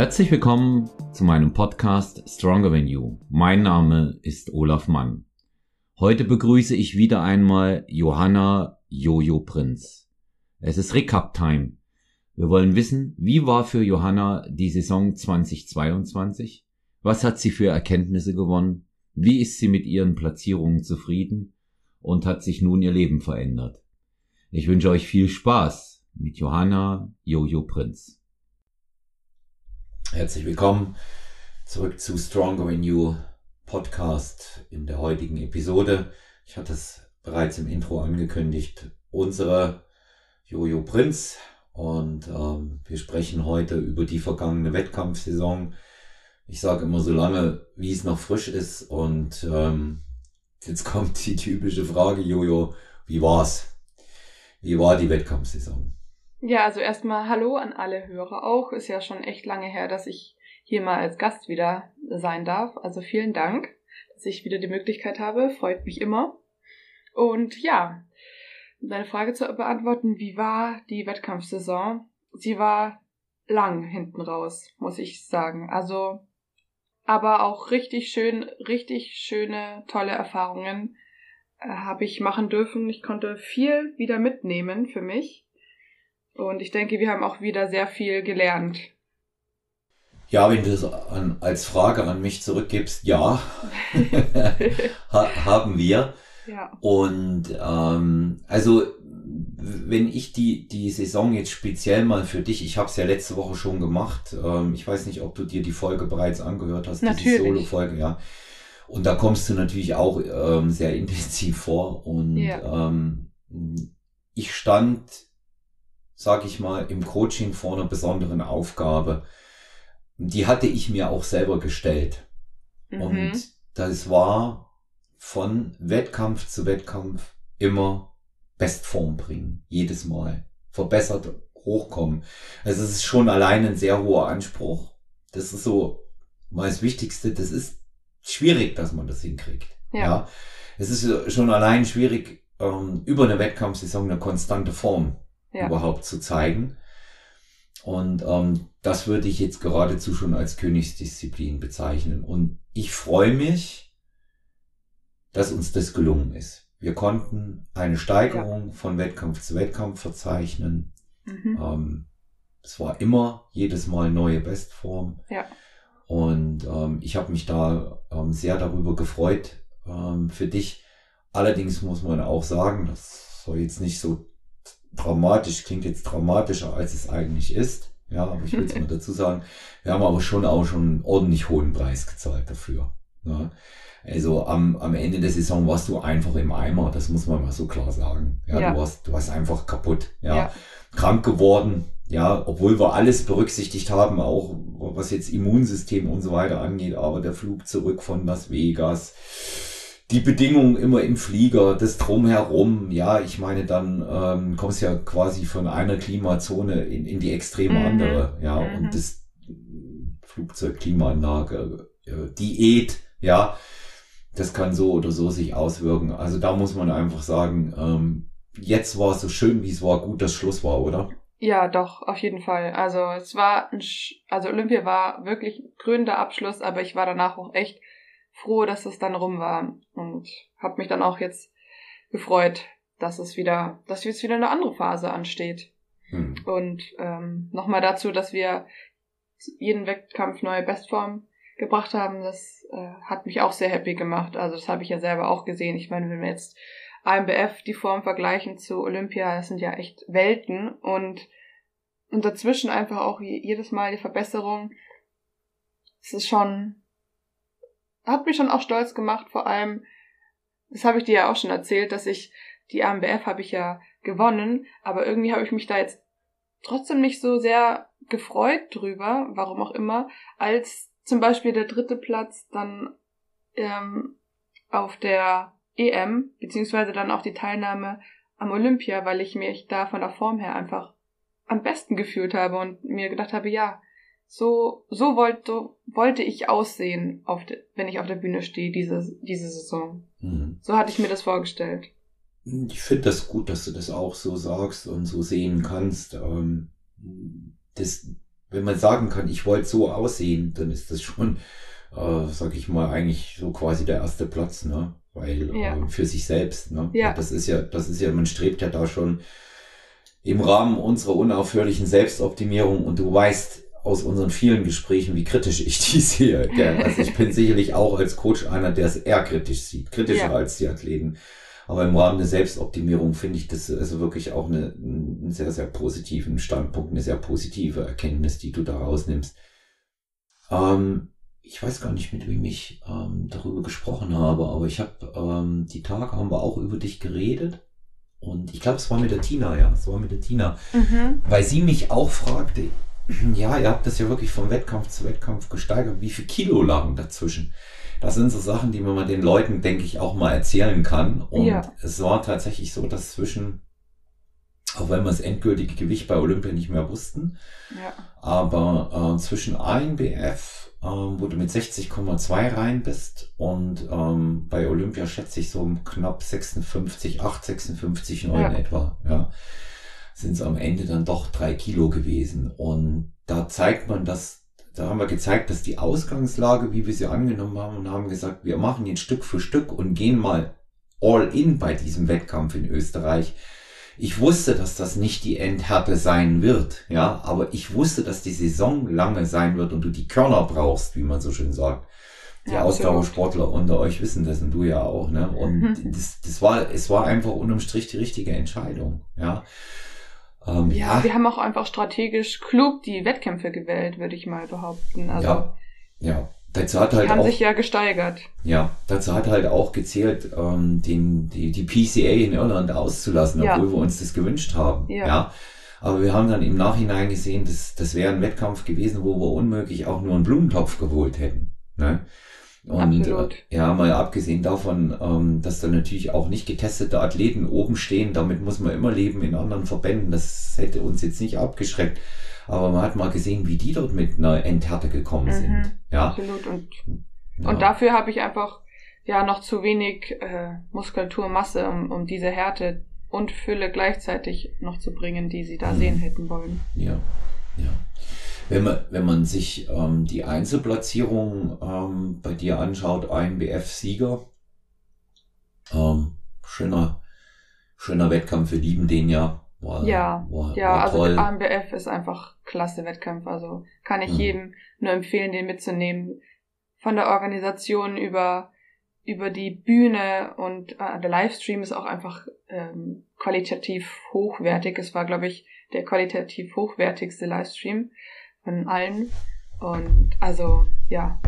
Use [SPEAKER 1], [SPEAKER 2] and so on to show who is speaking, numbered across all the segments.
[SPEAKER 1] Herzlich willkommen zu meinem Podcast Stronger Than You. Mein Name ist Olaf Mann. Heute begrüße ich wieder einmal Johanna Jojo Prinz. Es ist Recap Time. Wir wollen wissen, wie war für Johanna die Saison 2022? Was hat sie für Erkenntnisse gewonnen? Wie ist sie mit ihren Platzierungen zufrieden? Und hat sich nun ihr Leben verändert? Ich wünsche euch viel Spaß mit Johanna Jojo Prinz.
[SPEAKER 2] Herzlich willkommen zurück zu Stronger in You Podcast in der heutigen Episode. Ich hatte es bereits im Intro angekündigt. Unsere Jojo Prinz und ähm, wir sprechen heute über die vergangene Wettkampfsaison. Ich sage immer so lange, wie es noch frisch ist und ähm, jetzt kommt die typische Frage, Jojo, wie war's? Wie war die Wettkampfsaison?
[SPEAKER 3] Ja, also erstmal Hallo an alle Hörer auch. Ist ja schon echt lange her, dass ich hier mal als Gast wieder sein darf. Also vielen Dank, dass ich wieder die Möglichkeit habe. Freut mich immer. Und ja, deine Frage zu beantworten, wie war die Wettkampfsaison? Sie war lang hinten raus, muss ich sagen. Also, aber auch richtig schön, richtig schöne, tolle Erfahrungen äh, habe ich machen dürfen. Ich konnte viel wieder mitnehmen für mich und ich denke, wir haben auch wieder sehr viel gelernt.
[SPEAKER 2] Ja, wenn du es an, als Frage an mich zurückgibst, ja, ha, haben wir. Ja. Und ähm, also wenn ich die, die Saison jetzt speziell mal für dich, ich habe es ja letzte Woche schon gemacht, ähm, ich weiß nicht, ob du dir die Folge bereits angehört hast,
[SPEAKER 3] natürlich. diese
[SPEAKER 2] Solo-Folge, ja. Und da kommst du natürlich auch ähm, sehr intensiv vor. Und ja. ähm, ich stand sage ich mal, im Coaching vor einer besonderen Aufgabe. Die hatte ich mir auch selber gestellt. Mhm. Und das war von Wettkampf zu Wettkampf immer Bestform bringen. Jedes Mal. Verbessert hochkommen. Also es ist schon allein ein sehr hoher Anspruch. Das ist so mal das Wichtigste. Das ist schwierig, dass man das hinkriegt. Ja. ja. Es ist schon allein schwierig, ähm, über eine Wettkampfsaison eine konstante Form ja. überhaupt zu zeigen. Und ähm, das würde ich jetzt geradezu schon als Königsdisziplin bezeichnen. Und ich freue mich, dass uns das gelungen ist. Wir konnten eine Steigerung ja. von Wettkampf zu Wettkampf verzeichnen. Mhm. Ähm, es war immer jedes Mal neue Bestform.
[SPEAKER 3] Ja.
[SPEAKER 2] Und ähm, ich habe mich da ähm, sehr darüber gefreut ähm, für dich. Allerdings muss man auch sagen, das soll jetzt nicht so dramatisch, klingt jetzt dramatischer, als es eigentlich ist. Ja, aber ich will es mal dazu sagen. Wir haben aber schon auch schon einen ordentlich hohen Preis gezahlt dafür. Ja. Also am, am Ende der Saison warst du einfach im Eimer, das muss man mal so klar sagen. Ja, ja. Du, warst, du warst einfach kaputt. Ja. ja. Krank geworden, ja, obwohl wir alles berücksichtigt haben, auch was jetzt Immunsystem und so weiter angeht, aber der Flug zurück von Las Vegas, die Bedingungen immer im Flieger, das drumherum, ja, ich meine, dann ähm, kommst ja quasi von einer Klimazone in, in die extreme mhm. andere, ja, mhm. und das Flugzeug, Klimaanlage, äh, Diät, ja, das kann so oder so sich auswirken. Also da muss man einfach sagen, ähm, jetzt war es so schön, wie es war, gut, dass Schluss war, oder?
[SPEAKER 3] Ja, doch, auf jeden Fall. Also es war, ein, also Olympia war wirklich krönender Abschluss, aber ich war danach auch echt froh, dass es dann rum war und habe mich dann auch jetzt gefreut, dass es wieder, dass jetzt wieder eine andere Phase ansteht. Hm. Und ähm, nochmal dazu, dass wir jeden Wettkampf neue Bestform gebracht haben, das äh, hat mich auch sehr happy gemacht. Also das habe ich ja selber auch gesehen. Ich meine, wenn wir jetzt AMBF die Form vergleichen zu Olympia, das sind ja echt Welten und und dazwischen einfach auch jedes Mal die Verbesserung. Es ist schon hat mich schon auch stolz gemacht, vor allem, das habe ich dir ja auch schon erzählt, dass ich die AMBF habe ich ja gewonnen, aber irgendwie habe ich mich da jetzt trotzdem nicht so sehr gefreut drüber, warum auch immer, als zum Beispiel der dritte Platz dann ähm, auf der EM, beziehungsweise dann auch die Teilnahme am Olympia, weil ich mich da von der Form her einfach am besten gefühlt habe und mir gedacht habe, ja, so, so wollte, wollte ich aussehen, auf de, wenn ich auf der Bühne stehe, diese, diese Saison. Mhm. So hatte ich mir das vorgestellt.
[SPEAKER 2] Ich finde das gut, dass du das auch so sagst und so sehen kannst. Ähm, das wenn man sagen kann, ich wollte so aussehen, dann ist das schon, äh, sag ich mal, eigentlich so quasi der erste Platz, ne? Weil ja. äh, für sich selbst, ne? Ja. Das ist ja, das ist ja, man strebt ja da schon im Rahmen unserer unaufhörlichen Selbstoptimierung und du weißt aus unseren vielen Gesprächen, wie kritisch ich die sehe. Also ich bin sicherlich auch als Coach einer, der es eher kritisch sieht, kritischer ja. als die Athleten. Aber im Rahmen der Selbstoptimierung finde ich das also wirklich auch eine, einen sehr, sehr positiven Standpunkt, eine sehr positive Erkenntnis, die du da rausnimmst. Ähm, ich weiß gar nicht, mit wem ich ähm, darüber gesprochen habe, aber ich habe ähm, die Tage haben wir auch über dich geredet. Und ich glaube, es war mit der Tina, ja, es war mit der Tina, mhm. weil sie mich auch fragte, ja, ihr habt das ja wirklich vom Wettkampf zu Wettkampf gesteigert, wie viel Kilo lagen dazwischen? Das sind so Sachen, die man mal den Leuten, denke ich, auch mal erzählen kann. Und ja. es war tatsächlich so, dass zwischen, auch wenn wir das endgültige Gewicht bei Olympia nicht mehr wussten, ja. aber äh, zwischen ANBF ähm, wo du mit 60,2 rein bist und ähm, bei Olympia schätze ich so knapp 56, 8, 56, 9 ja. etwa, ja, sind es am Ende dann doch drei Kilo gewesen und da zeigt man, dass da haben wir gezeigt, dass die Ausgangslage, wie wir sie angenommen haben, und haben gesagt, wir machen jetzt Stück für Stück und gehen mal all in bei diesem Wettkampf in Österreich ich wusste, dass das nicht die Endhärte sein wird, ja, aber ich wusste, dass die Saison lange sein wird und du die Körner brauchst, wie man so schön sagt. Die ja, Ausdauersportler unter euch wissen das und du ja auch, ne? Und mhm. das, das war, es war einfach unterm Strich die richtige Entscheidung, ja.
[SPEAKER 3] Ähm, ja, ja, wir haben auch einfach strategisch klug die Wettkämpfe gewählt, würde ich mal behaupten. Also,
[SPEAKER 2] ja, ja. Dazu hat halt
[SPEAKER 3] die haben
[SPEAKER 2] auch,
[SPEAKER 3] sich ja gesteigert.
[SPEAKER 2] Ja, dazu hat halt auch gezählt, ähm, den, die, die PCA in Irland auszulassen, obwohl ja. wir uns das gewünscht haben. Ja. ja. Aber wir haben dann im Nachhinein gesehen, dass das wäre ein Wettkampf gewesen, wo wir unmöglich auch nur einen Blumentopf geholt hätten. Ne? Und äh, ja, mal abgesehen davon, ähm, dass da natürlich auch nicht getestete Athleten oben stehen, damit muss man immer leben in anderen Verbänden. Das hätte uns jetzt nicht abgeschreckt. Aber man hat mal gesehen, wie die dort mit einer Endhärte gekommen mhm, sind. Ja,
[SPEAKER 3] absolut. Und, ja. und dafür habe ich einfach ja noch zu wenig äh, Muskulaturmasse, um, um diese Härte und Fülle gleichzeitig noch zu bringen, die sie da mhm. sehen hätten wollen.
[SPEAKER 2] Ja, ja. Wenn man, wenn man sich ähm, die Einzelplatzierung ähm, bei dir anschaut, INBF-Sieger, ähm, schöner, schöner Wettkampf, wir lieben den ja.
[SPEAKER 3] War, ja, war, ja, war also AMBF ist einfach klasse Wettkampf. Also kann ich mhm. jedem nur empfehlen, den mitzunehmen. Von der Organisation über über die Bühne und äh, der Livestream ist auch einfach ähm, qualitativ hochwertig. Es war, glaube ich, der qualitativ hochwertigste Livestream von allen. Und also ja,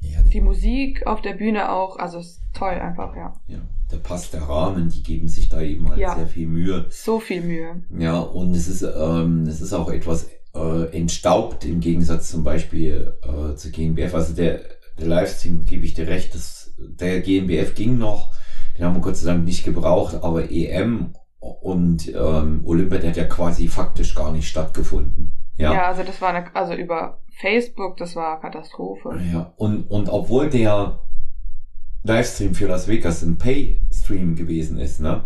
[SPEAKER 3] ja die Musik auf der Bühne auch, also ist toll einfach, ja.
[SPEAKER 2] Ja da passt der Rahmen, die geben sich da eben halt ja, sehr viel Mühe.
[SPEAKER 3] So viel Mühe.
[SPEAKER 2] Ja, und es ist, ähm, es ist auch etwas äh, entstaubt im Gegensatz zum Beispiel äh, zur GmbF. Also der, der Livestream, gebe ich dir recht, das, der GmbF ging noch, den haben wir Gott sei Dank nicht gebraucht, aber EM und ähm, Olympia, der hat ja quasi faktisch gar nicht stattgefunden. Ja,
[SPEAKER 3] ja also das war eine, also über Facebook, das war Katastrophe.
[SPEAKER 2] Ja, und, und obwohl der Livestream für Las Vegas ein Pay-Stream gewesen ist, ne,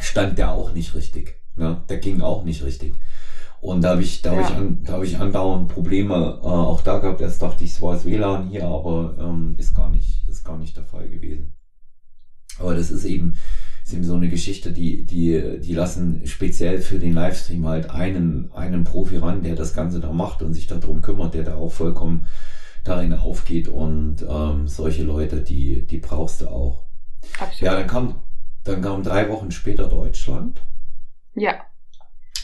[SPEAKER 2] stand der auch nicht richtig. Ne? Der ging auch nicht richtig. Und da habe ich, da ja. habe ich, an, da habe ich andauernd Probleme äh, auch da gehabt. Erst dachte ich, es war das WLAN hier, aber ähm, ist gar nicht, ist gar nicht der Fall gewesen. Aber das ist eben, ist eben so eine Geschichte, die, die, die lassen speziell für den Livestream halt einen, einen Profi ran, der das Ganze da macht und sich darum kümmert, der da auch vollkommen darin aufgeht und ähm, solche Leute, die, die brauchst du auch. Absolut. Ja, dann kam, dann kam drei Wochen später Deutschland.
[SPEAKER 3] Ja.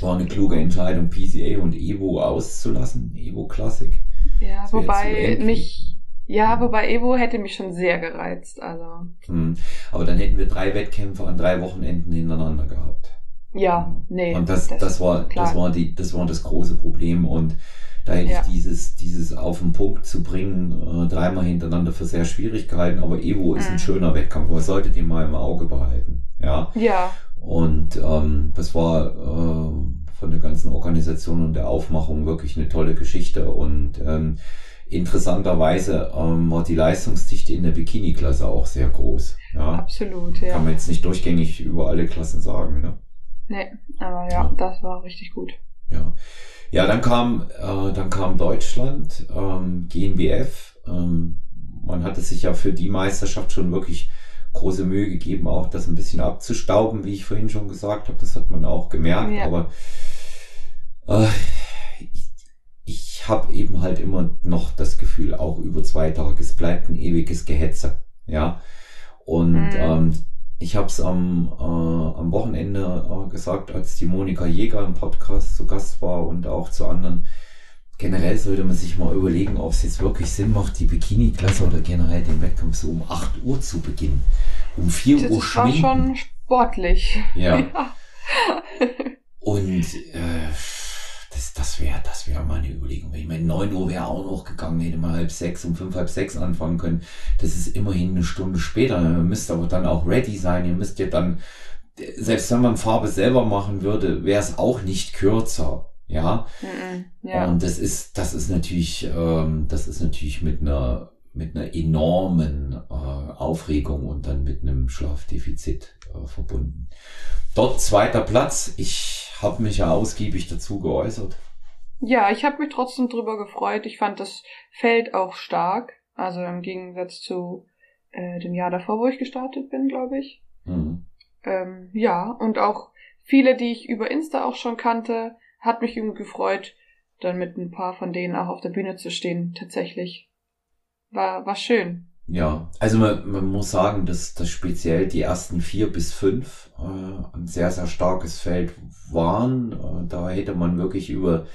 [SPEAKER 2] War eine kluge Entscheidung, PCA und Evo auszulassen, Evo Classic.
[SPEAKER 3] Ja, wobei mich, ja, wobei Evo hätte mich schon sehr gereizt, also.
[SPEAKER 2] Hm. Aber dann hätten wir drei Wettkämpfe an drei Wochenenden hintereinander gehabt.
[SPEAKER 3] Ja, nee.
[SPEAKER 2] Und das, das, das war, klar. das war die, das war das große Problem und da hätte ja. ich dieses, dieses auf den Punkt zu bringen, äh, dreimal hintereinander für sehr schwierig gehalten. Aber Evo ist ein mhm. schöner Wettkampf. Man sollte den mal im Auge behalten. Ja.
[SPEAKER 3] Ja.
[SPEAKER 2] Und ähm, das war äh, von der ganzen Organisation und der Aufmachung wirklich eine tolle Geschichte. Und ähm, interessanterweise ähm, war die Leistungsdichte in der Bikini-Klasse auch sehr groß. Ja.
[SPEAKER 3] Absolut, ja.
[SPEAKER 2] Kann man jetzt nicht durchgängig über alle Klassen sagen. Ne?
[SPEAKER 3] Nee, aber ja, ja. das war richtig gut.
[SPEAKER 2] Ja. Ja, dann kam, äh, dann kam Deutschland, ähm, GNBF. Ähm, man hatte sich ja für die Meisterschaft schon wirklich große Mühe gegeben, auch das ein bisschen abzustauben, wie ich vorhin schon gesagt habe. Das hat man auch gemerkt. Ja. Aber äh, ich habe eben halt immer noch das Gefühl, auch über zwei Tage, es bleibt ein ewiges Gehetze. Ja. Und mhm. ähm, ich habe es am, äh, am Wochenende äh, gesagt, als die Monika Jäger im Podcast zu Gast war und auch zu anderen. Generell sollte man sich mal überlegen, ob es jetzt wirklich Sinn macht, die Bikini-Klasse oder generell den Wettkampf so um 8 Uhr zu beginnen. Um 4 das Uhr schwingen.
[SPEAKER 3] Das war schon sportlich.
[SPEAKER 2] Ja. ja. und äh, das, das wäre das wäre mal eine Überlegung. Ich meine, 9 Uhr wäre auch noch gegangen, hätte man halb sechs, um fünf, halb sechs anfangen können. Das ist immerhin eine Stunde später. Ihr müsst aber dann auch ready sein. Ihr müsst ja dann, selbst wenn man Farbe selber machen würde, wäre es auch nicht kürzer. Ja? ja. Und das ist, das ist natürlich, ähm, das ist natürlich mit einer, mit einer enormen äh, Aufregung und dann mit einem Schlafdefizit äh, verbunden. Dort zweiter Platz. Ich habe mich ja ausgiebig dazu geäußert.
[SPEAKER 3] Ja, ich habe mich trotzdem drüber gefreut. Ich fand das Feld auch stark. Also im Gegensatz zu äh, dem Jahr davor, wo ich gestartet bin, glaube ich. Mhm. Ähm, ja, und auch viele, die ich über Insta auch schon kannte, hat mich irgendwie gefreut, dann mit ein paar von denen auch auf der Bühne zu stehen, tatsächlich. War, war schön.
[SPEAKER 2] Ja, also man, man muss sagen, dass, dass speziell die ersten vier bis fünf äh, ein sehr, sehr starkes Feld waren. Äh, da hätte man wirklich über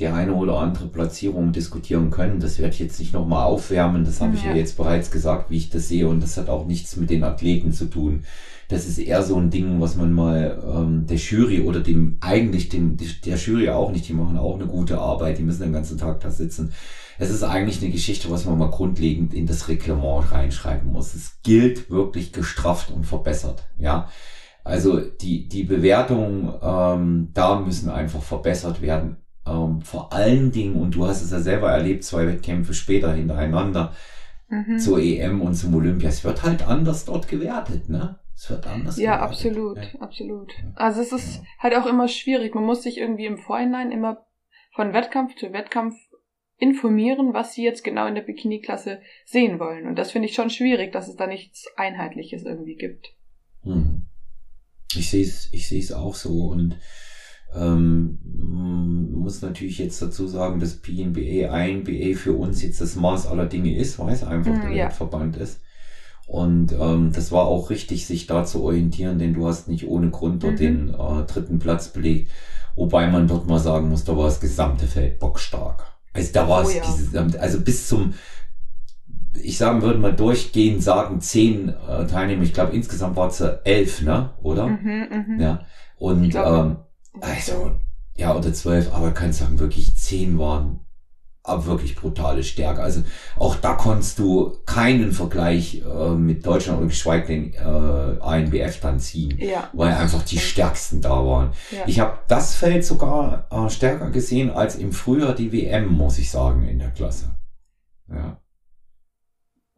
[SPEAKER 2] die eine oder andere Platzierung diskutieren können. Das werde ich jetzt nicht nochmal aufwärmen. Das habe ja. ich ja jetzt bereits gesagt, wie ich das sehe. Und das hat auch nichts mit den Athleten zu tun. Das ist eher so ein Ding, was man mal ähm, der Jury oder dem eigentlich dem der Jury auch nicht. Die machen auch eine gute Arbeit. Die müssen den ganzen Tag da sitzen es ist eigentlich eine Geschichte, was man mal grundlegend in das Reglement reinschreiben muss. Es gilt wirklich gestrafft und verbessert, ja. Also die, die Bewertungen, ähm, da müssen einfach verbessert werden. Ähm, vor allen Dingen, und du hast es ja selber erlebt, zwei Wettkämpfe später hintereinander, mhm. zur EM und zum Olympia. Es wird halt anders dort gewertet, ne? Es wird anders
[SPEAKER 3] Ja, gewertet. absolut, ja. absolut. Also es ist ja. halt auch immer schwierig. Man muss sich irgendwie im Vorhinein immer von Wettkampf zu Wettkampf informieren, was sie jetzt genau in der Bikini-Klasse sehen wollen. Und das finde ich schon schwierig, dass es da nichts Einheitliches irgendwie gibt.
[SPEAKER 2] Hm. Ich sehe es ich sehe es auch so und ähm, muss natürlich jetzt dazu sagen, dass PNBA ein BA für uns jetzt das Maß aller Dinge ist, weil es einfach hm, der ja. Weltverband ist. Und ähm, das war auch richtig, sich da zu orientieren, denn du hast nicht ohne Grund dort mhm. den äh, dritten Platz belegt. Wobei man dort mal sagen muss, da war das gesamte Feld bockstark. Also da war es, oh, ja. diese, also bis zum, ich sagen würde mal durchgehend sagen, zehn äh, Teilnehmer. Ich glaube insgesamt war es elf, ne? Oder? Mhm, mh. Ja. Und ähm, also, ja, oder zwölf, aber kann sagen, wirklich zehn waren aber wirklich brutale Stärke. Also auch da konntest du keinen Vergleich äh, mit Deutschland oder geschweige denn äh, ANBF dann ziehen, ja. weil einfach die stärksten da waren. Ja. Ich habe das Feld sogar äh, stärker gesehen als im Frühjahr die WM, muss ich sagen, in der Klasse. Ja.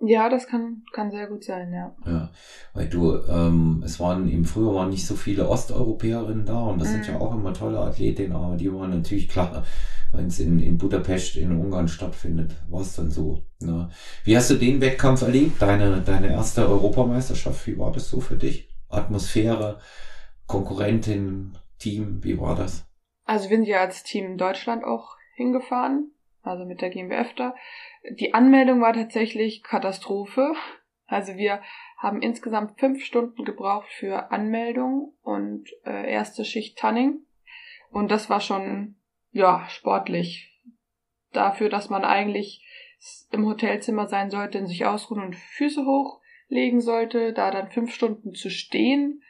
[SPEAKER 3] Ja, das kann, kann sehr gut sein, ja.
[SPEAKER 2] Ja, weil du, ähm, es waren im Frühjahr waren nicht so viele Osteuropäerinnen da und das mhm. sind ja auch immer tolle Athletinnen, aber die waren natürlich klar wenn es in, in Budapest in Ungarn stattfindet, war es dann so. Ne? Wie hast du den Wettkampf erlebt? Deine, deine erste Europameisterschaft, wie war das so für dich? Atmosphäre, Konkurrentin, Team, wie war das?
[SPEAKER 3] Also wir sind ja als Team Deutschland auch hingefahren, also mit der GmbF da. Die Anmeldung war tatsächlich Katastrophe. Also wir haben insgesamt fünf Stunden gebraucht für Anmeldung und äh, erste Schicht Tanning. Und das war schon ja, sportlich. Dafür, dass man eigentlich im Hotelzimmer sein sollte, in sich ausruhen und Füße hochlegen sollte, da dann fünf Stunden zu stehen,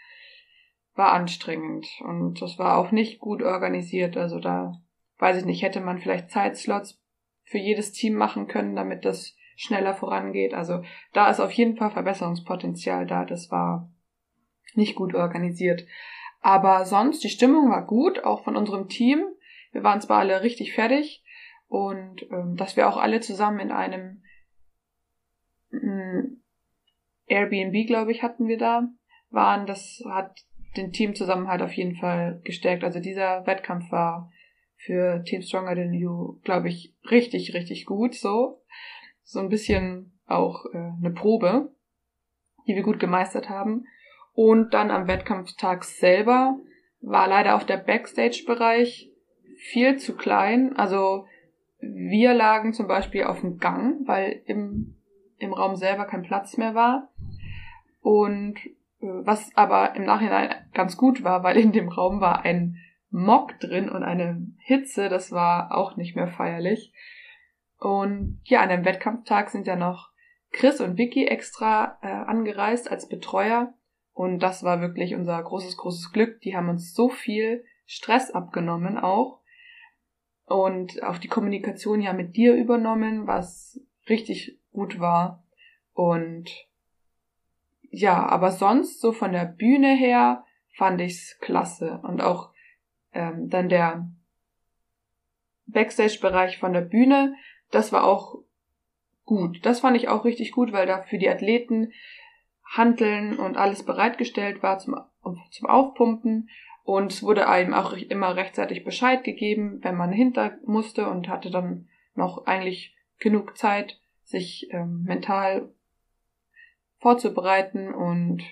[SPEAKER 3] war anstrengend. Und das war auch nicht gut organisiert. Also da, weiß ich nicht, hätte man vielleicht Zeitslots für jedes Team machen können, damit das schneller vorangeht. Also da ist auf jeden Fall Verbesserungspotenzial da. Das war nicht gut organisiert. Aber sonst, die Stimmung war gut, auch von unserem Team. Wir waren zwar alle richtig fertig und ähm, dass wir auch alle zusammen in einem ähm, Airbnb, glaube ich, hatten wir da, waren, das hat den Teamzusammenhalt auf jeden Fall gestärkt. Also dieser Wettkampf war für Team Stronger Than You, glaube ich, richtig, richtig gut so. So ein bisschen auch äh, eine Probe, die wir gut gemeistert haben. Und dann am Wettkampftag selber war leider auf der Backstage-Bereich viel zu klein. Also wir lagen zum Beispiel auf dem Gang, weil im, im Raum selber kein Platz mehr war. Und äh, was aber im Nachhinein ganz gut war, weil in dem Raum war ein Mock drin und eine Hitze, das war auch nicht mehr feierlich. Und ja, an dem Wettkampftag sind ja noch Chris und Vicky extra äh, angereist als Betreuer. Und das war wirklich unser großes, großes Glück. Die haben uns so viel Stress abgenommen auch. Und auch die Kommunikation ja mit dir übernommen, was richtig gut war. Und ja, aber sonst so von der Bühne her fand ich's klasse. Und auch ähm, dann der Backstage-Bereich von der Bühne, das war auch gut. Das fand ich auch richtig gut, weil da für die Athleten Handeln und alles bereitgestellt war zum, zum Aufpumpen. Und es wurde einem auch immer rechtzeitig Bescheid gegeben, wenn man hinter musste und hatte dann noch eigentlich genug Zeit, sich ähm, mental vorzubereiten und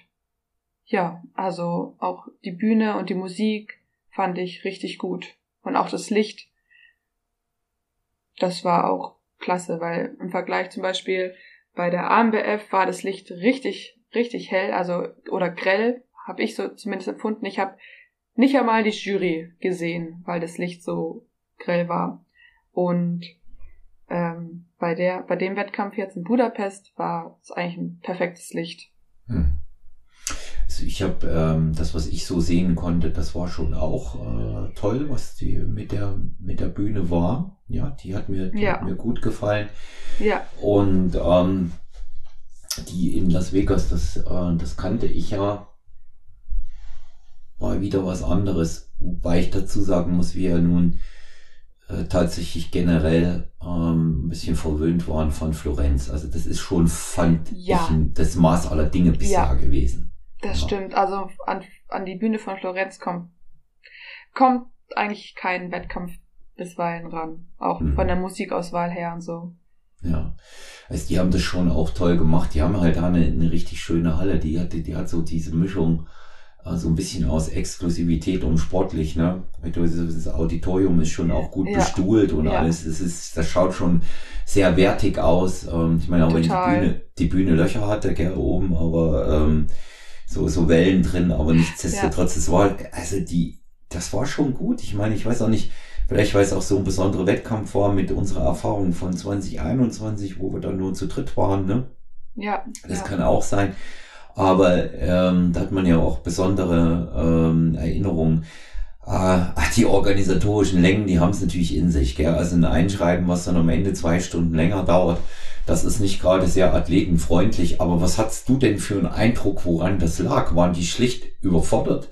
[SPEAKER 3] ja, also auch die Bühne und die Musik fand ich richtig gut. Und auch das Licht, das war auch klasse, weil im Vergleich zum Beispiel bei der AMBF war das Licht richtig, richtig hell, also oder grell, habe ich so zumindest empfunden. Ich habe nicht einmal die Jury gesehen, weil das Licht so grell war. Und ähm, bei der, bei dem Wettkampf jetzt in Budapest war es eigentlich ein perfektes Licht.
[SPEAKER 2] Also ich habe ähm, das, was ich so sehen konnte, das war schon auch äh, toll, was die mit der mit der Bühne war. Ja, die hat mir, die ja. hat mir gut gefallen.
[SPEAKER 3] Ja.
[SPEAKER 2] Und ähm, die in Las Vegas, das, äh, das kannte ich ja, war wieder was anderes. Wobei ich dazu sagen muss, wir ja nun äh, tatsächlich generell ähm, ein bisschen verwöhnt waren von Florenz. Also das ist schon, fand ja. ich, das Maß aller Dinge bisher ja. gewesen.
[SPEAKER 3] Das ja. stimmt. Also an, an die Bühne von Florenz kommt, kommt eigentlich kein Wettkampf bisweilen ran. Auch mhm. von der Musikauswahl her und so.
[SPEAKER 2] Ja. Also die haben das schon auch toll gemacht. Die haben halt da eine, eine richtig schöne Halle. Die hat, die hat so diese Mischung äh, so ein bisschen aus Exklusivität und sportlich, ne? Das Auditorium ist schon auch gut ja. bestuhlt und ja. alles. Das ist, das schaut schon sehr wertig aus. Ähm, ich meine, auch Total. wenn die Bühne, die Bühne Löcher hatte, gerne oben, aber ähm, so, so Wellen drin, aber nichtsdestotrotz, ja. es war, also die, das war schon gut. Ich meine, ich weiß auch nicht, vielleicht weil es auch so ein besonderer Wettkampf war mit unserer Erfahrung von 2021, wo wir dann nur zu dritt waren, ne?
[SPEAKER 3] Ja.
[SPEAKER 2] Das
[SPEAKER 3] ja.
[SPEAKER 2] kann auch sein. Aber ähm, da hat man ja auch besondere ähm, Erinnerungen. Äh, die organisatorischen Längen, die haben es natürlich in sich. Gell? Also ein Einschreiben, was dann am Ende zwei Stunden länger dauert, das ist nicht gerade sehr athletenfreundlich, aber was hast du denn für einen Eindruck, woran das lag? Waren die schlicht überfordert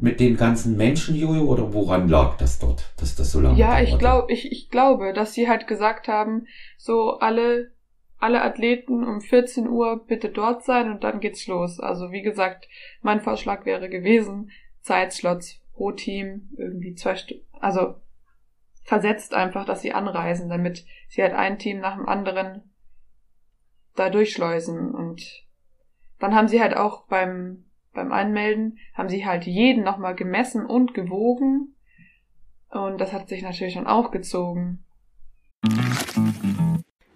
[SPEAKER 2] mit den ganzen Menschen, Jojo, oder woran lag das dort, dass das so lange
[SPEAKER 3] Ja, ich glaube, ich, ich glaube, dass sie halt gesagt haben, so alle, alle Athleten um 14 Uhr bitte dort sein und dann geht's los. Also wie gesagt, mein Vorschlag wäre gewesen, Zeitslots pro Team irgendwie zwei Stunden, also versetzt einfach, dass sie anreisen, damit sie halt ein Team nach dem anderen da durchschleusen. Und dann haben sie halt auch beim, beim Anmelden, haben sie halt jeden nochmal gemessen und gewogen. Und das hat sich natürlich dann auch gezogen.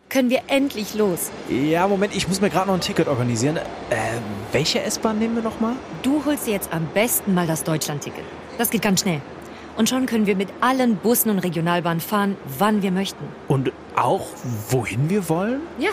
[SPEAKER 4] Können wir endlich los?
[SPEAKER 5] Ja, Moment, ich muss mir gerade noch ein Ticket organisieren. Äh, welche S-Bahn nehmen wir nochmal?
[SPEAKER 4] Du holst dir jetzt am besten mal das Deutschland-Ticket. Das geht ganz schnell. Und schon können wir mit allen Bussen und Regionalbahnen fahren, wann wir möchten.
[SPEAKER 5] Und auch wohin wir wollen?
[SPEAKER 4] Ja,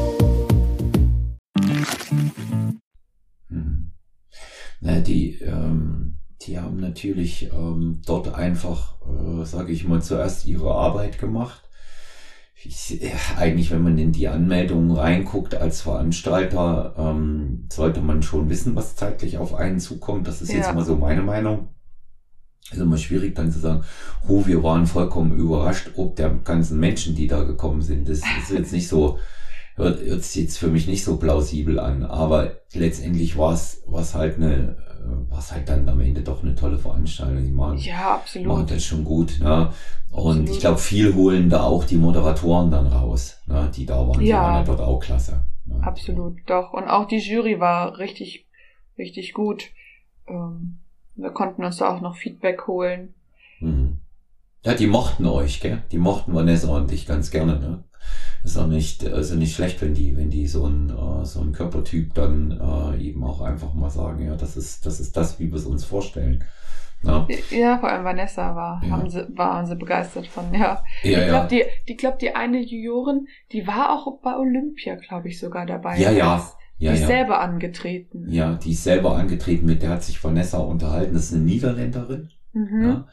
[SPEAKER 2] die, ähm, die haben natürlich ähm, dort einfach, äh, sage ich mal, zuerst ihre Arbeit gemacht. Ich, äh, eigentlich, wenn man in die Anmeldungen reinguckt als Veranstalter, ähm, sollte man schon wissen, was zeitlich auf einen zukommt. Das ist ja. jetzt mal so meine Meinung. Ist immer schwierig dann zu sagen, oh, wir waren vollkommen überrascht, ob der ganzen Menschen, die da gekommen sind. Das ist jetzt nicht so, hört, hört sich jetzt für mich nicht so plausibel an. Aber letztendlich war es, war halt eine, war es halt dann am Ende doch eine tolle Veranstaltung. Die machen,
[SPEAKER 3] ja, absolut.
[SPEAKER 2] machen das schon gut. Ne? Und absolut. ich glaube, viel holen da auch die Moderatoren dann raus, ne? die da waren. Ja. Die waren ja dort auch klasse.
[SPEAKER 3] Ne? Absolut, doch. Und auch die Jury war richtig, richtig gut. Ähm, wir konnten uns da auch noch Feedback holen.
[SPEAKER 2] Mhm. Ja, die mochten euch, gell? Die mochten Vanessa und dich ganz gerne, ne? Ist auch nicht, also nicht schlecht, wenn die, wenn die so ein, äh, so ein Körpertyp dann äh, eben auch einfach mal sagen, ja, das ist, das ist das, wie wir es uns vorstellen.
[SPEAKER 3] Ja, ja vor allem Vanessa war, ja. haben sie, waren sie begeistert von, ja. ja ich glaube, die, die, glaub, die eine Jurorin, die war auch bei Olympia, glaube ich, sogar dabei.
[SPEAKER 2] Ja, ja.
[SPEAKER 3] Ja, die ist selber angetreten.
[SPEAKER 2] Ja, die ist selber angetreten, mit der hat sich Vanessa unterhalten. Das ist eine Niederländerin. Mhm.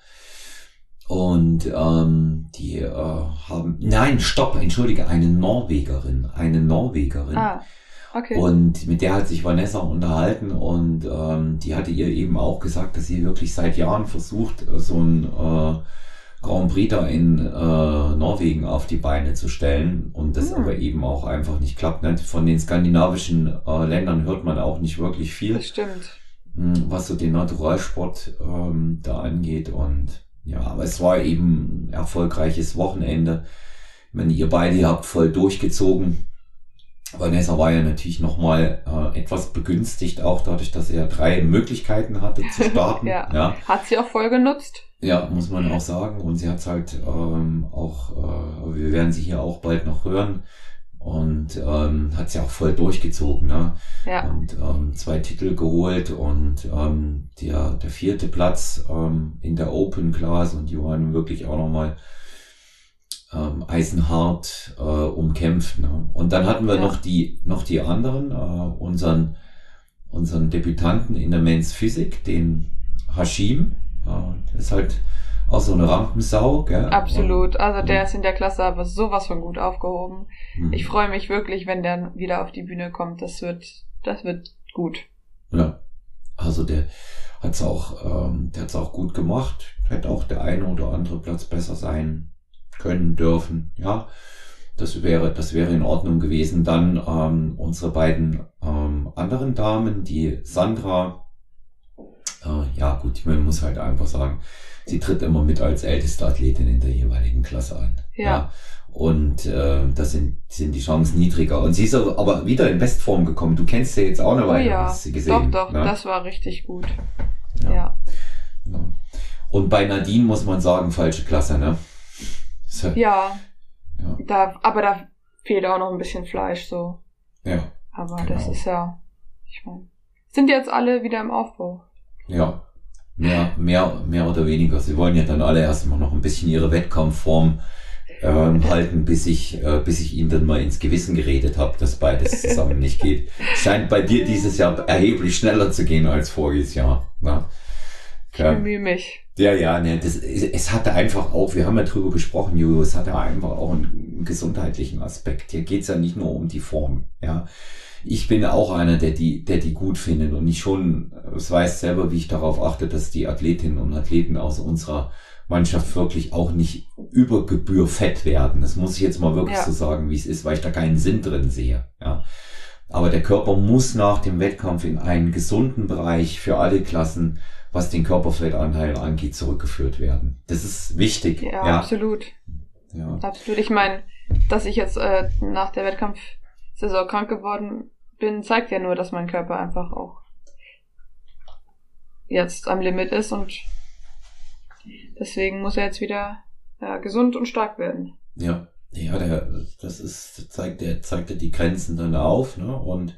[SPEAKER 2] Und ähm, die äh, haben, nein, stopp, entschuldige, eine Norwegerin, eine Norwegerin. Ah, okay. Und mit der hat sich Vanessa unterhalten und ähm, die hatte ihr eben auch gesagt, dass sie wirklich seit Jahren versucht, so ein äh, Grand Prix da in äh, Norwegen auf die Beine zu stellen und das mhm. aber eben auch einfach nicht klappt. Ne? Von den skandinavischen äh, Ländern hört man auch nicht wirklich viel.
[SPEAKER 3] Das stimmt.
[SPEAKER 2] Hm, was so den Naturalsport ähm, da angeht und ja, aber es war eben ein erfolgreiches Wochenende. Ich meine, ihr beide habt voll durchgezogen. Vanessa war ja natürlich nochmal äh, etwas begünstigt, auch dadurch, dass er drei Möglichkeiten hatte zu starten.
[SPEAKER 3] ja. ja. Hat sie auch voll genutzt.
[SPEAKER 2] Ja, muss man auch sagen. Und sie hat halt ähm, auch, äh, wir werden sie hier auch bald noch hören. Und ähm, hat sie auch voll durchgezogen. Ne? Ja. Und ähm, zwei Titel geholt und ähm, der, der vierte Platz ähm, in der Open Class und die waren wirklich auch nochmal ähm, eisenhart äh, umkämpft. Ne? Und dann hatten wir ja. noch die noch die anderen, äh, unseren unseren Debütanten in der Men's Physik, den Hashim. Äh, ist halt auch so eine Rampensau, gell?
[SPEAKER 3] Absolut. Also der ist in der Klasse aber sowas von gut aufgehoben. Mhm. Ich freue mich wirklich, wenn der wieder auf die Bühne kommt. Das wird, das wird gut.
[SPEAKER 2] Ja. Also der hat's auch, ähm, der hat's auch gut gemacht. Hätte auch der eine oder andere Platz besser sein können dürfen. Ja. Das wäre, das wäre in Ordnung gewesen. Dann ähm, unsere beiden ähm, anderen Damen, die Sandra, äh, ja gut, man muss halt einfach sagen, sie tritt immer mit als älteste Athletin in der jeweiligen Klasse an. Ja. ja. Und äh, da sind, sind die Chancen niedriger. Und sie ist aber wieder in Bestform gekommen. Du kennst sie jetzt auch eine Weile, oh ja. hast sie gesehen.
[SPEAKER 3] Doch, doch, ne? das war richtig gut. Ja. ja.
[SPEAKER 2] Genau. Und bei Nadine muss man sagen, falsche Klasse, ne?
[SPEAKER 3] So. Ja. ja. Da, aber da fehlt auch noch ein bisschen Fleisch, so.
[SPEAKER 2] Ja.
[SPEAKER 3] Aber genau. das ist ja, ich meine, sind jetzt alle wieder im Aufbau.
[SPEAKER 2] Ja, mehr, mehr, mehr oder weniger. Sie wollen ja dann alle erstmal noch ein bisschen ihre Wettkampfform ähm, halten, bis ich, äh, bis ich ihnen dann mal ins Gewissen geredet habe, dass beides zusammen nicht geht. Scheint bei dir dieses Jahr erheblich schneller zu gehen als voriges Jahr. Ne?
[SPEAKER 3] Ich bemühe mich.
[SPEAKER 2] Ja, ja, ne, das, es hatte einfach auch, wir haben ja drüber gesprochen, Julius, es hatte einfach auch einen gesundheitlichen Aspekt. Hier geht's ja nicht nur um die Form, ja ich bin auch einer, der die, der die gut findet und ich schon, es weiß selber, wie ich darauf achte, dass die Athletinnen und Athleten aus unserer Mannschaft wirklich auch nicht über Gebühr fett werden. Das muss ich jetzt mal wirklich ja. so sagen, wie es ist, weil ich da keinen Sinn drin sehe. Ja. Aber der Körper muss nach dem Wettkampf in einen gesunden Bereich für alle Klassen, was den Körperfettanteil angeht, zurückgeführt werden. Das ist wichtig.
[SPEAKER 3] Ja, ja. absolut. Ja. Absolut. Ich meine, dass ich jetzt äh, nach der Wettkampfsaison krank geworden bin, zeigt ja nur, dass mein Körper einfach auch jetzt am Limit ist und deswegen muss er jetzt wieder ja, gesund und stark werden.
[SPEAKER 2] Ja, ja, der, das ist, zeigt, der zeigt ja die Grenzen dann auf, ne? Und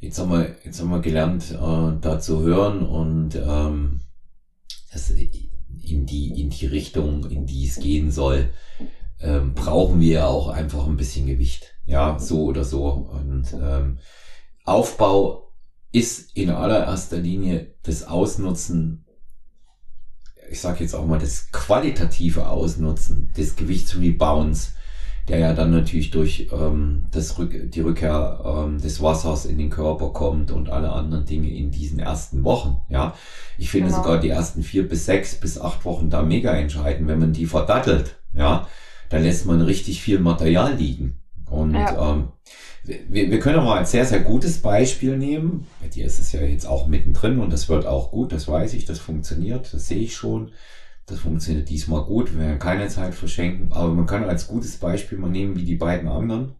[SPEAKER 2] jetzt haben wir, jetzt haben wir gelernt, äh, da zu hören und ähm, das in die, in die Richtung, in die es gehen soll, ähm, brauchen wir auch einfach ein bisschen Gewicht. Ja, so oder so. Und ähm, Aufbau ist in allererster Linie das Ausnutzen ich sage jetzt auch mal, das qualitative Ausnutzen des Gewichtsrebounds, der ja dann natürlich durch ähm, das Rück die Rückkehr ähm, des Wassers in den Körper kommt und alle anderen Dinge in diesen ersten Wochen. Ja, ich finde genau. sogar die ersten vier bis sechs bis acht Wochen da mega entscheidend. Wenn man die verdattelt, ja, dann lässt man richtig viel Material liegen. Und ja. ähm, wir, wir können auch mal ein sehr, sehr gutes Beispiel nehmen. Bei dir ist es ja jetzt auch mittendrin und das wird auch gut, das weiß ich, das funktioniert, das sehe ich schon. Das funktioniert diesmal gut, wir werden keine Zeit verschenken, aber man kann als gutes Beispiel mal nehmen, wie die beiden anderen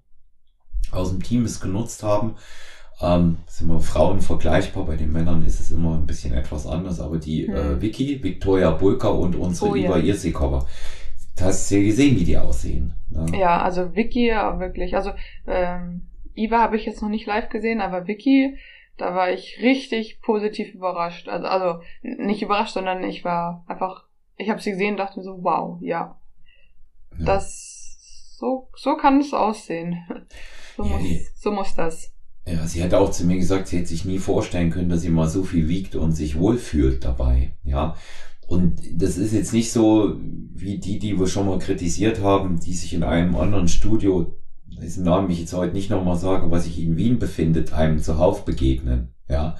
[SPEAKER 2] aus dem Team es genutzt haben. Ähm, sind wir Frauen vergleichbar, bei den Männern ist es immer ein bisschen etwas anders, aber die hm. äh, Vicky, Victoria Bulka und unsere oh, Iva ja. Irsikova, hast du ja gesehen, wie die aussehen.
[SPEAKER 3] Ne? Ja, also Vicky wirklich. Also ähm, Iva habe ich jetzt noch nicht live gesehen, aber Vicky, da war ich richtig positiv überrascht. Also, also nicht überrascht, sondern ich war einfach, ich habe sie gesehen und dachte mir so, wow, ja. ja. Das so, so kann es aussehen. So, ja, muss, die, so muss das.
[SPEAKER 2] Ja, sie hat auch zu mir gesagt, sie hätte sich nie vorstellen können, dass sie mal so viel wiegt und sich wohlfühlt dabei. Ja. Und das ist jetzt nicht so wie die, die wir schon mal kritisiert haben, die sich in einem anderen Studio, dessen Namen ich jetzt heute nicht nochmal sage, was sich in Wien befindet, einem zuhauf begegnen. Ja.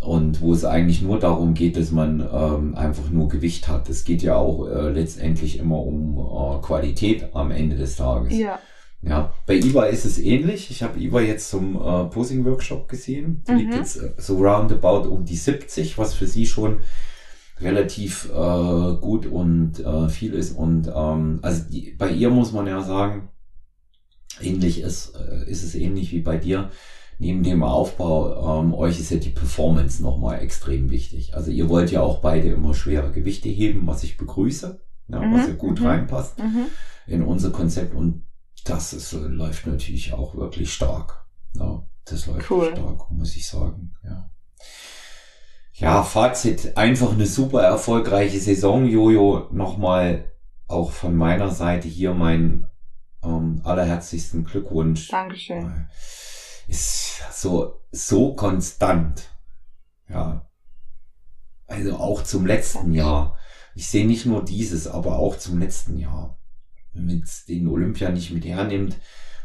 [SPEAKER 2] Und wo es eigentlich nur darum geht, dass man ähm, einfach nur Gewicht hat. Es geht ja auch äh, letztendlich immer um äh, Qualität am Ende des Tages. Ja. Ja, bei Iva ist es ähnlich. Ich habe Iva jetzt zum äh, Posing-Workshop gesehen. Die mhm. liegt jetzt äh, so roundabout um die 70, was für sie schon relativ äh, gut und äh, viel ist. Und ähm, also die, bei ihr muss man ja sagen, ähnlich ist, äh, ist es ähnlich wie bei dir. Neben dem Aufbau, ähm, euch ist ja die Performance nochmal extrem wichtig. Also ihr wollt ja auch beide immer schwere Gewichte heben, was ich begrüße, ja, mhm, was ja gut mhm, reinpasst mhm. in unser Konzept. Und das ist, läuft natürlich auch wirklich stark. Ja, das läuft cool. stark, muss ich sagen. Ja. Ja, Fazit, einfach eine super erfolgreiche Saison, Jojo. Nochmal auch von meiner Seite hier mein ähm, allerherzlichsten Glückwunsch.
[SPEAKER 3] Dankeschön.
[SPEAKER 2] Äh, ist so, so konstant. Ja. Also auch zum letzten Jahr. Ich sehe nicht nur dieses, aber auch zum letzten Jahr. Mit den Olympia nicht mit hernimmt,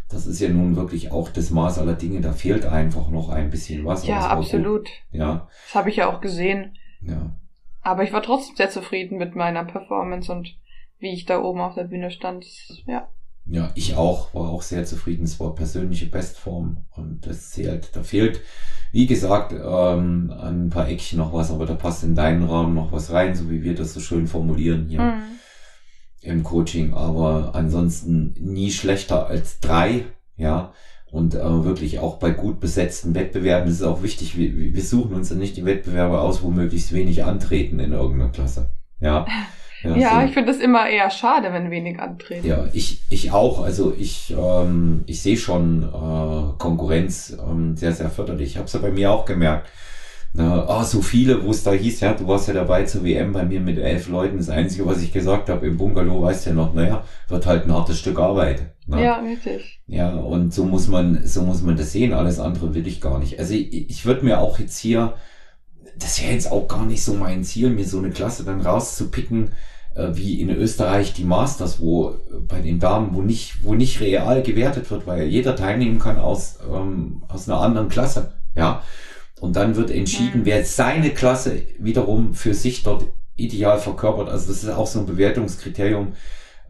[SPEAKER 2] das ist ja nun wirklich auch das Maß aller Dinge. Da fehlt einfach noch ein bisschen was.
[SPEAKER 3] Ja, absolut.
[SPEAKER 2] Ja.
[SPEAKER 3] Das habe ich ja auch gesehen.
[SPEAKER 2] Ja.
[SPEAKER 3] Aber ich war trotzdem sehr zufrieden mit meiner Performance und wie ich da oben auf der Bühne stand. Ja.
[SPEAKER 2] Ja, ich auch, war auch sehr zufrieden. Es war persönliche Bestform und das zählt. Da fehlt, wie gesagt, ähm, ein paar Eckchen noch was, aber da passt in deinen Rahmen noch was rein, so wie wir das so schön formulieren hier. Mhm im Coaching, aber ansonsten nie schlechter als drei, ja. Und äh, wirklich auch bei gut besetzten Wettbewerben ist es auch wichtig, wir, wir suchen uns ja nicht die Wettbewerbe aus, wo möglichst wenig antreten in irgendeiner Klasse. Ja.
[SPEAKER 3] Ja, ja so. ich finde das immer eher schade, wenn wenig antreten.
[SPEAKER 2] Ja, ich, ich auch. Also ich, ähm, ich sehe schon äh, Konkurrenz ähm, sehr, sehr förderlich. Ich habe es ja bei mir auch gemerkt na, oh, so viele, wo es da hieß, ja, du warst ja dabei zur WM bei mir mit elf Leuten. Das Einzige, was ich gesagt habe im Bungalow, weißt du ja noch, naja, wird halt ein hartes Stück Arbeit.
[SPEAKER 3] Na? Ja, richtig.
[SPEAKER 2] Ja, und so muss man, so muss man das sehen. Alles andere will ich gar nicht. Also ich, ich würde mir auch jetzt hier, das wäre jetzt auch gar nicht so mein Ziel, mir so eine Klasse dann rauszupicken, äh, wie in Österreich die Masters, wo äh, bei den Damen, wo nicht, wo nicht real gewertet wird, weil jeder teilnehmen kann aus, ähm, aus einer anderen Klasse. Ja. Und dann wird entschieden, wer seine Klasse wiederum für sich dort ideal verkörpert. Also das ist auch so ein Bewertungskriterium,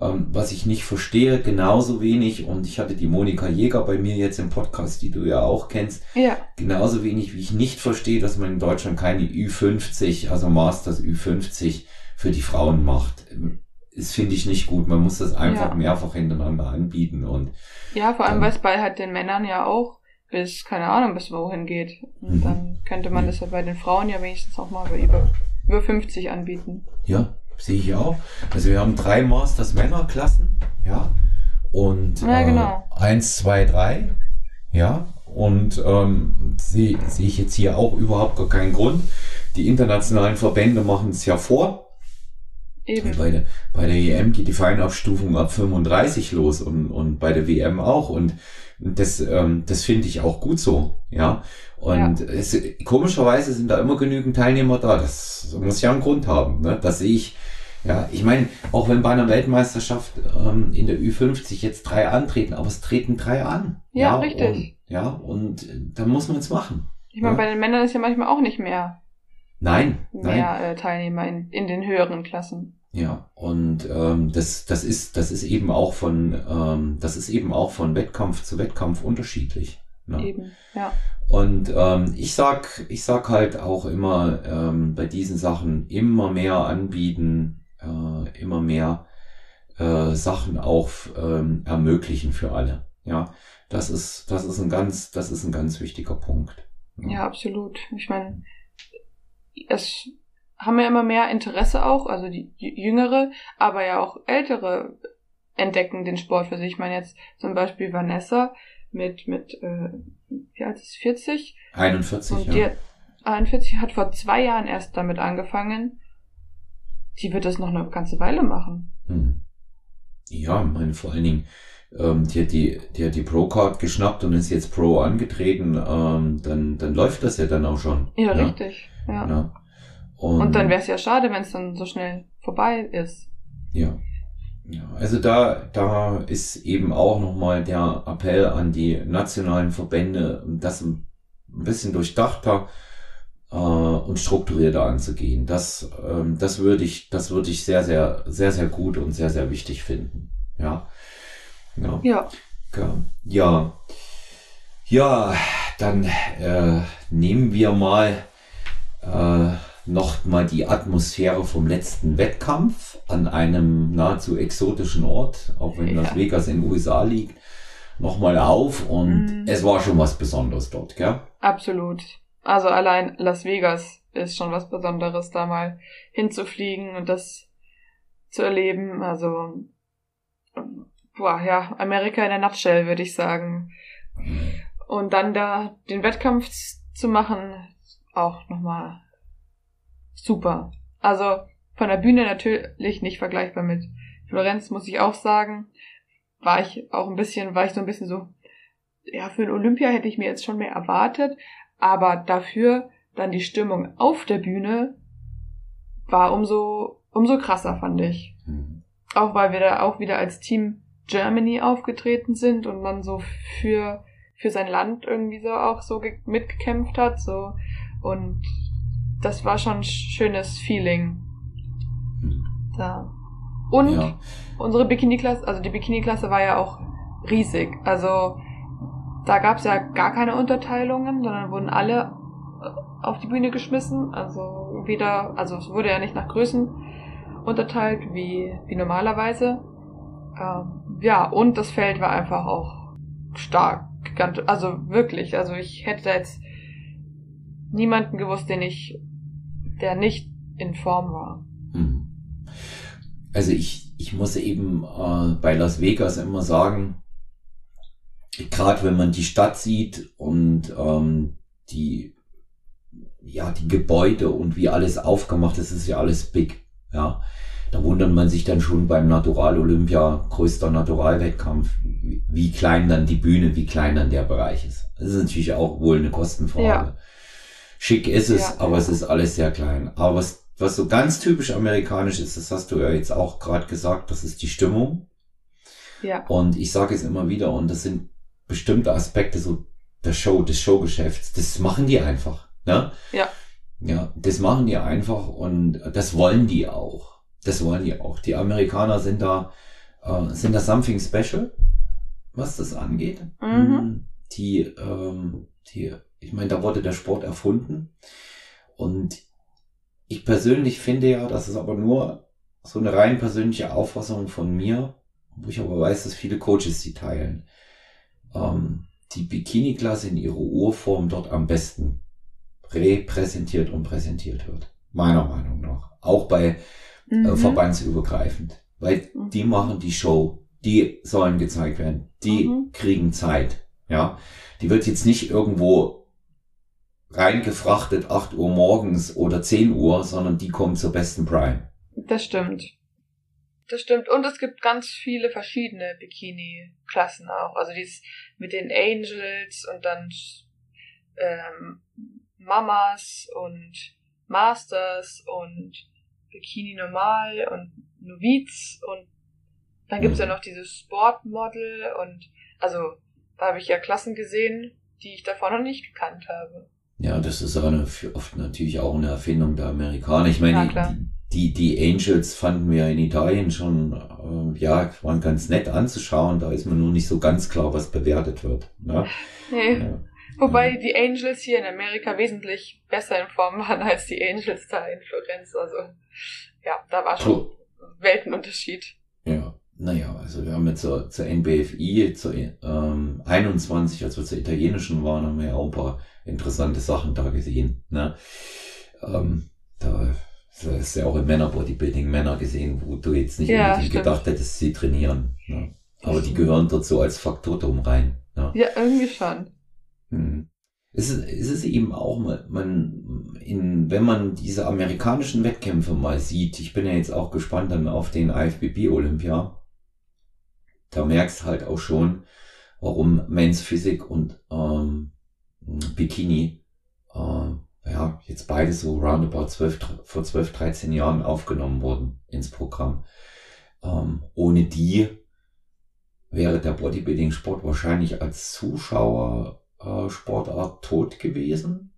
[SPEAKER 2] ähm, was ich nicht verstehe, genauso wenig. Und ich hatte die Monika Jäger bei mir jetzt im Podcast, die du ja auch kennst.
[SPEAKER 3] Ja.
[SPEAKER 2] Genauso wenig, wie ich nicht verstehe, dass man in Deutschland keine Ü50, also Masters Ü50 für die Frauen macht. Das finde ich nicht gut. Man muss das einfach ja. mehrfach hintereinander anbieten und.
[SPEAKER 3] Ja, vor allem, ähm, weil es bei halt den Männern ja auch bis, keine Ahnung, bis wohin geht. Und mhm. dann könnte man das ja bei den Frauen ja wenigstens auch mal über, über 50 anbieten.
[SPEAKER 2] Ja, sehe ich auch. Also wir haben drei Masters Männerklassen, ja. Und
[SPEAKER 3] ja, genau.
[SPEAKER 2] äh, eins, zwei, drei, ja. Und ähm, sehe seh ich jetzt hier auch überhaupt gar keinen Grund. Die internationalen Verbände machen es ja vor. Eben. Bei der, bei der EM geht die Feinabstufung ab 35 los und, und bei der WM auch. Und das, ähm, das finde ich auch gut so, ja. Und ja. es, komischerweise sind da immer genügend Teilnehmer da. Das muss ja einen Grund haben. Ne? Das sehe ich. Ja, ich meine, auch wenn bei einer Weltmeisterschaft ähm, in der Ü50 jetzt drei antreten, aber es treten drei an.
[SPEAKER 3] Ja, ja richtig.
[SPEAKER 2] Und, ja, und da muss man es machen.
[SPEAKER 3] Ich meine, ja? bei den Männern ist ja manchmal auch nicht mehr.
[SPEAKER 2] Nein.
[SPEAKER 3] Mehr
[SPEAKER 2] nein.
[SPEAKER 3] Äh, Teilnehmer in, in den höheren Klassen.
[SPEAKER 2] Ja, und ähm, das, das ist, das ist eben auch von, ähm, das ist eben auch von Wettkampf zu Wettkampf unterschiedlich.
[SPEAKER 3] Ne? Eben, ja.
[SPEAKER 2] Und ähm, ich sag, ich sag halt auch immer ähm, bei diesen Sachen immer mehr anbieten, äh, immer mehr äh, Sachen auch ähm, ermöglichen für alle. Ja, das ist, das ist ein ganz, das ist ein ganz wichtiger Punkt.
[SPEAKER 3] Ja, ja absolut. Ich meine, es haben ja immer mehr Interesse auch, also die Jüngere, aber ja auch Ältere entdecken den Sport für sich. Ich meine jetzt zum Beispiel Vanessa, mit, mit äh, wie alt ist 40?
[SPEAKER 2] 41,
[SPEAKER 3] und ja. Die 41 hat vor zwei Jahren erst damit angefangen. Die wird das noch eine ganze Weile machen.
[SPEAKER 2] Hm. Ja, meine, vor allen Dingen, ähm, die hat die, die hat die Pro-Card geschnappt und ist jetzt Pro angetreten, ähm, dann, dann läuft das ja dann auch schon.
[SPEAKER 3] Ja, ja? richtig. Ja. ja. Und, und dann wäre es ja schade, wenn es dann so schnell vorbei ist.
[SPEAKER 2] Ja. Ja, also da, da ist eben auch nochmal der Appell an die nationalen Verbände, das ein bisschen durchdachter äh, und strukturierter anzugehen. Das, ähm, das würde ich, das würde ich sehr, sehr, sehr, sehr gut und sehr, sehr wichtig finden. Ja.
[SPEAKER 3] Ja. Ja.
[SPEAKER 2] Ja, ja dann äh, nehmen wir mal äh, noch mal die Atmosphäre vom letzten Wettkampf an einem nahezu exotischen Ort, auch wenn ja. Las Vegas in den USA liegt, noch mal auf und mhm. es war schon was Besonderes dort, gell?
[SPEAKER 3] Absolut. Also allein Las Vegas ist schon was Besonderes, da mal hinzufliegen und das zu erleben. Also, boah, ja, Amerika in der Nutshell, würde ich sagen. Mhm. Und dann da den Wettkampf zu machen, auch nochmal super. Also von der Bühne natürlich nicht vergleichbar mit Florenz, muss ich auch sagen. War ich auch ein bisschen, war ich so ein bisschen so, ja, für ein Olympia hätte ich mir jetzt schon mehr erwartet, aber dafür dann die Stimmung auf der Bühne war umso, umso krasser, fand ich. Mhm. Auch weil wir da auch wieder als Team Germany aufgetreten sind und man so für, für sein Land irgendwie so auch so mitgekämpft hat, so. Und das war schon ein schönes Feeling. Da. Und ja. unsere Bikini-Klasse, also die Bikini-Klasse war ja auch riesig. Also da gab es ja gar keine Unterteilungen, sondern wurden alle äh, auf die Bühne geschmissen. Also wieder, also es wurde ja nicht nach Größen unterteilt wie, wie normalerweise. Ähm, ja, und das Feld war einfach auch stark. Also wirklich, also ich hätte jetzt niemanden gewusst, den ich der nicht in Form war. Hm.
[SPEAKER 2] Also ich, ich muss eben äh, bei Las Vegas immer sagen, gerade wenn man die Stadt sieht und ähm, die, ja, die Gebäude und wie alles aufgemacht ist, ist ja alles big. Ja, da wundert man sich dann schon beim Natural Olympia, größter Naturalwettkampf, wie klein dann die Bühne, wie klein dann der Bereich ist. Das ist natürlich auch wohl eine Kostenfrage. Ja. Schick ist es, ja, aber es ist alles sehr klein. Aber was, was so ganz typisch amerikanisch ist, das hast du ja jetzt auch gerade gesagt, das ist die Stimmung.
[SPEAKER 3] Ja.
[SPEAKER 2] Und ich sage es immer wieder, und das sind bestimmte Aspekte so der Show, des Showgeschäfts. Das machen die einfach. Ne?
[SPEAKER 3] Ja.
[SPEAKER 2] Ja, das machen die einfach und das wollen die auch. Das wollen die auch. Die Amerikaner sind da, äh, sind da something special, was das angeht. Mhm. Die, ähm, die ich meine, da wurde der Sport erfunden. Und ich persönlich finde ja, das ist aber nur so eine rein persönliche Auffassung von mir, wo ich aber weiß, dass viele Coaches sie teilen. Ähm, die Bikini-Klasse in ihrer Urform dort am besten repräsentiert und präsentiert wird. Meiner Meinung nach. Auch bei äh, mhm. äh, verbandsübergreifend. Weil mhm. die machen die Show. Die sollen gezeigt werden. Die mhm. kriegen Zeit. Ja. Die wird jetzt nicht irgendwo reingefrachtet 8 Uhr morgens oder 10 Uhr, sondern die kommen zur besten Prime.
[SPEAKER 3] Das stimmt. Das stimmt. Und es gibt ganz viele verschiedene Bikini-Klassen auch. Also dieses mit den Angels und dann ähm, Mamas und Masters und Bikini Normal und Noviz und dann gibt's ja mhm. noch dieses Sportmodel und also da habe ich ja Klassen gesehen, die ich davor noch nicht gekannt habe.
[SPEAKER 2] Ja, das ist aber eine, oft natürlich auch eine Erfindung der Amerikaner. Ich meine, ja, die, die, Angels fanden wir in Italien schon, äh, ja, waren ganz nett anzuschauen. Da ist man nur nicht so ganz klar, was bewertet wird. Ne?
[SPEAKER 3] Nee. Ja. Wobei die Angels hier in Amerika wesentlich besser in Form waren als die Angels da in Florenz. Also ja, da war schon oh. Weltenunterschied.
[SPEAKER 2] Ja, naja, also wir haben jetzt zur, zur NBFI, zur ähm, 21, als wir zur italienischen waren, haben wir ja auch ein paar interessante Sachen da gesehen. Ne? Ähm, da hast du ja auch im Männerbodybuilding Männer gesehen, wo du jetzt nicht ja, gedacht hättest, sie trainieren. Ne? Aber die gehören dazu als Faktotum rein.
[SPEAKER 3] Ne? Ja, irgendwie schon.
[SPEAKER 2] Hm. Es ist, es ist eben auch, man, in, wenn man diese amerikanischen Wettkämpfe mal sieht, ich bin ja jetzt auch gespannt dann auf den IFBB Olympia, da merkst halt auch schon, warum Men's Physik und ähm, Bikini, äh, ja, jetzt beide so roundabout 12, vor 12, 13 Jahren aufgenommen wurden ins Programm. Ähm, ohne die wäre der Bodybuilding-Sport wahrscheinlich als Zuschauer äh, tot gewesen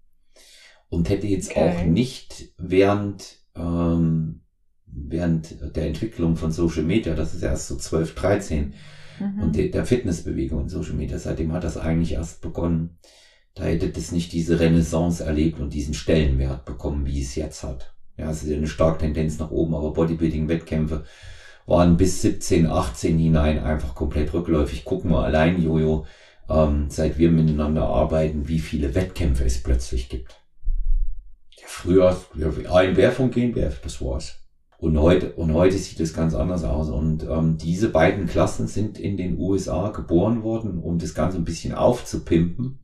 [SPEAKER 2] und hätte jetzt okay. auch nicht während, ähm, während der Entwicklung von Social Media, das ist erst so 12, 13 mhm. und de, der Fitnessbewegung in Social Media, seitdem hat das eigentlich erst begonnen. Da hätte das nicht diese Renaissance erlebt und diesen Stellenwert bekommen, wie es jetzt hat. Ja, es ist eine starke Tendenz nach oben, aber Bodybuilding-Wettkämpfe waren bis 17, 18 hinein einfach komplett rückläufig. Gucken wir allein, Jojo, ähm, seit wir miteinander arbeiten, wie viele Wettkämpfe es plötzlich gibt. Ja, früher, ja, ein Bär von GmbF, das war's. Und heute, und heute sieht es ganz anders aus. Und ähm, diese beiden Klassen sind in den USA geboren worden, um das Ganze ein bisschen aufzupimpen.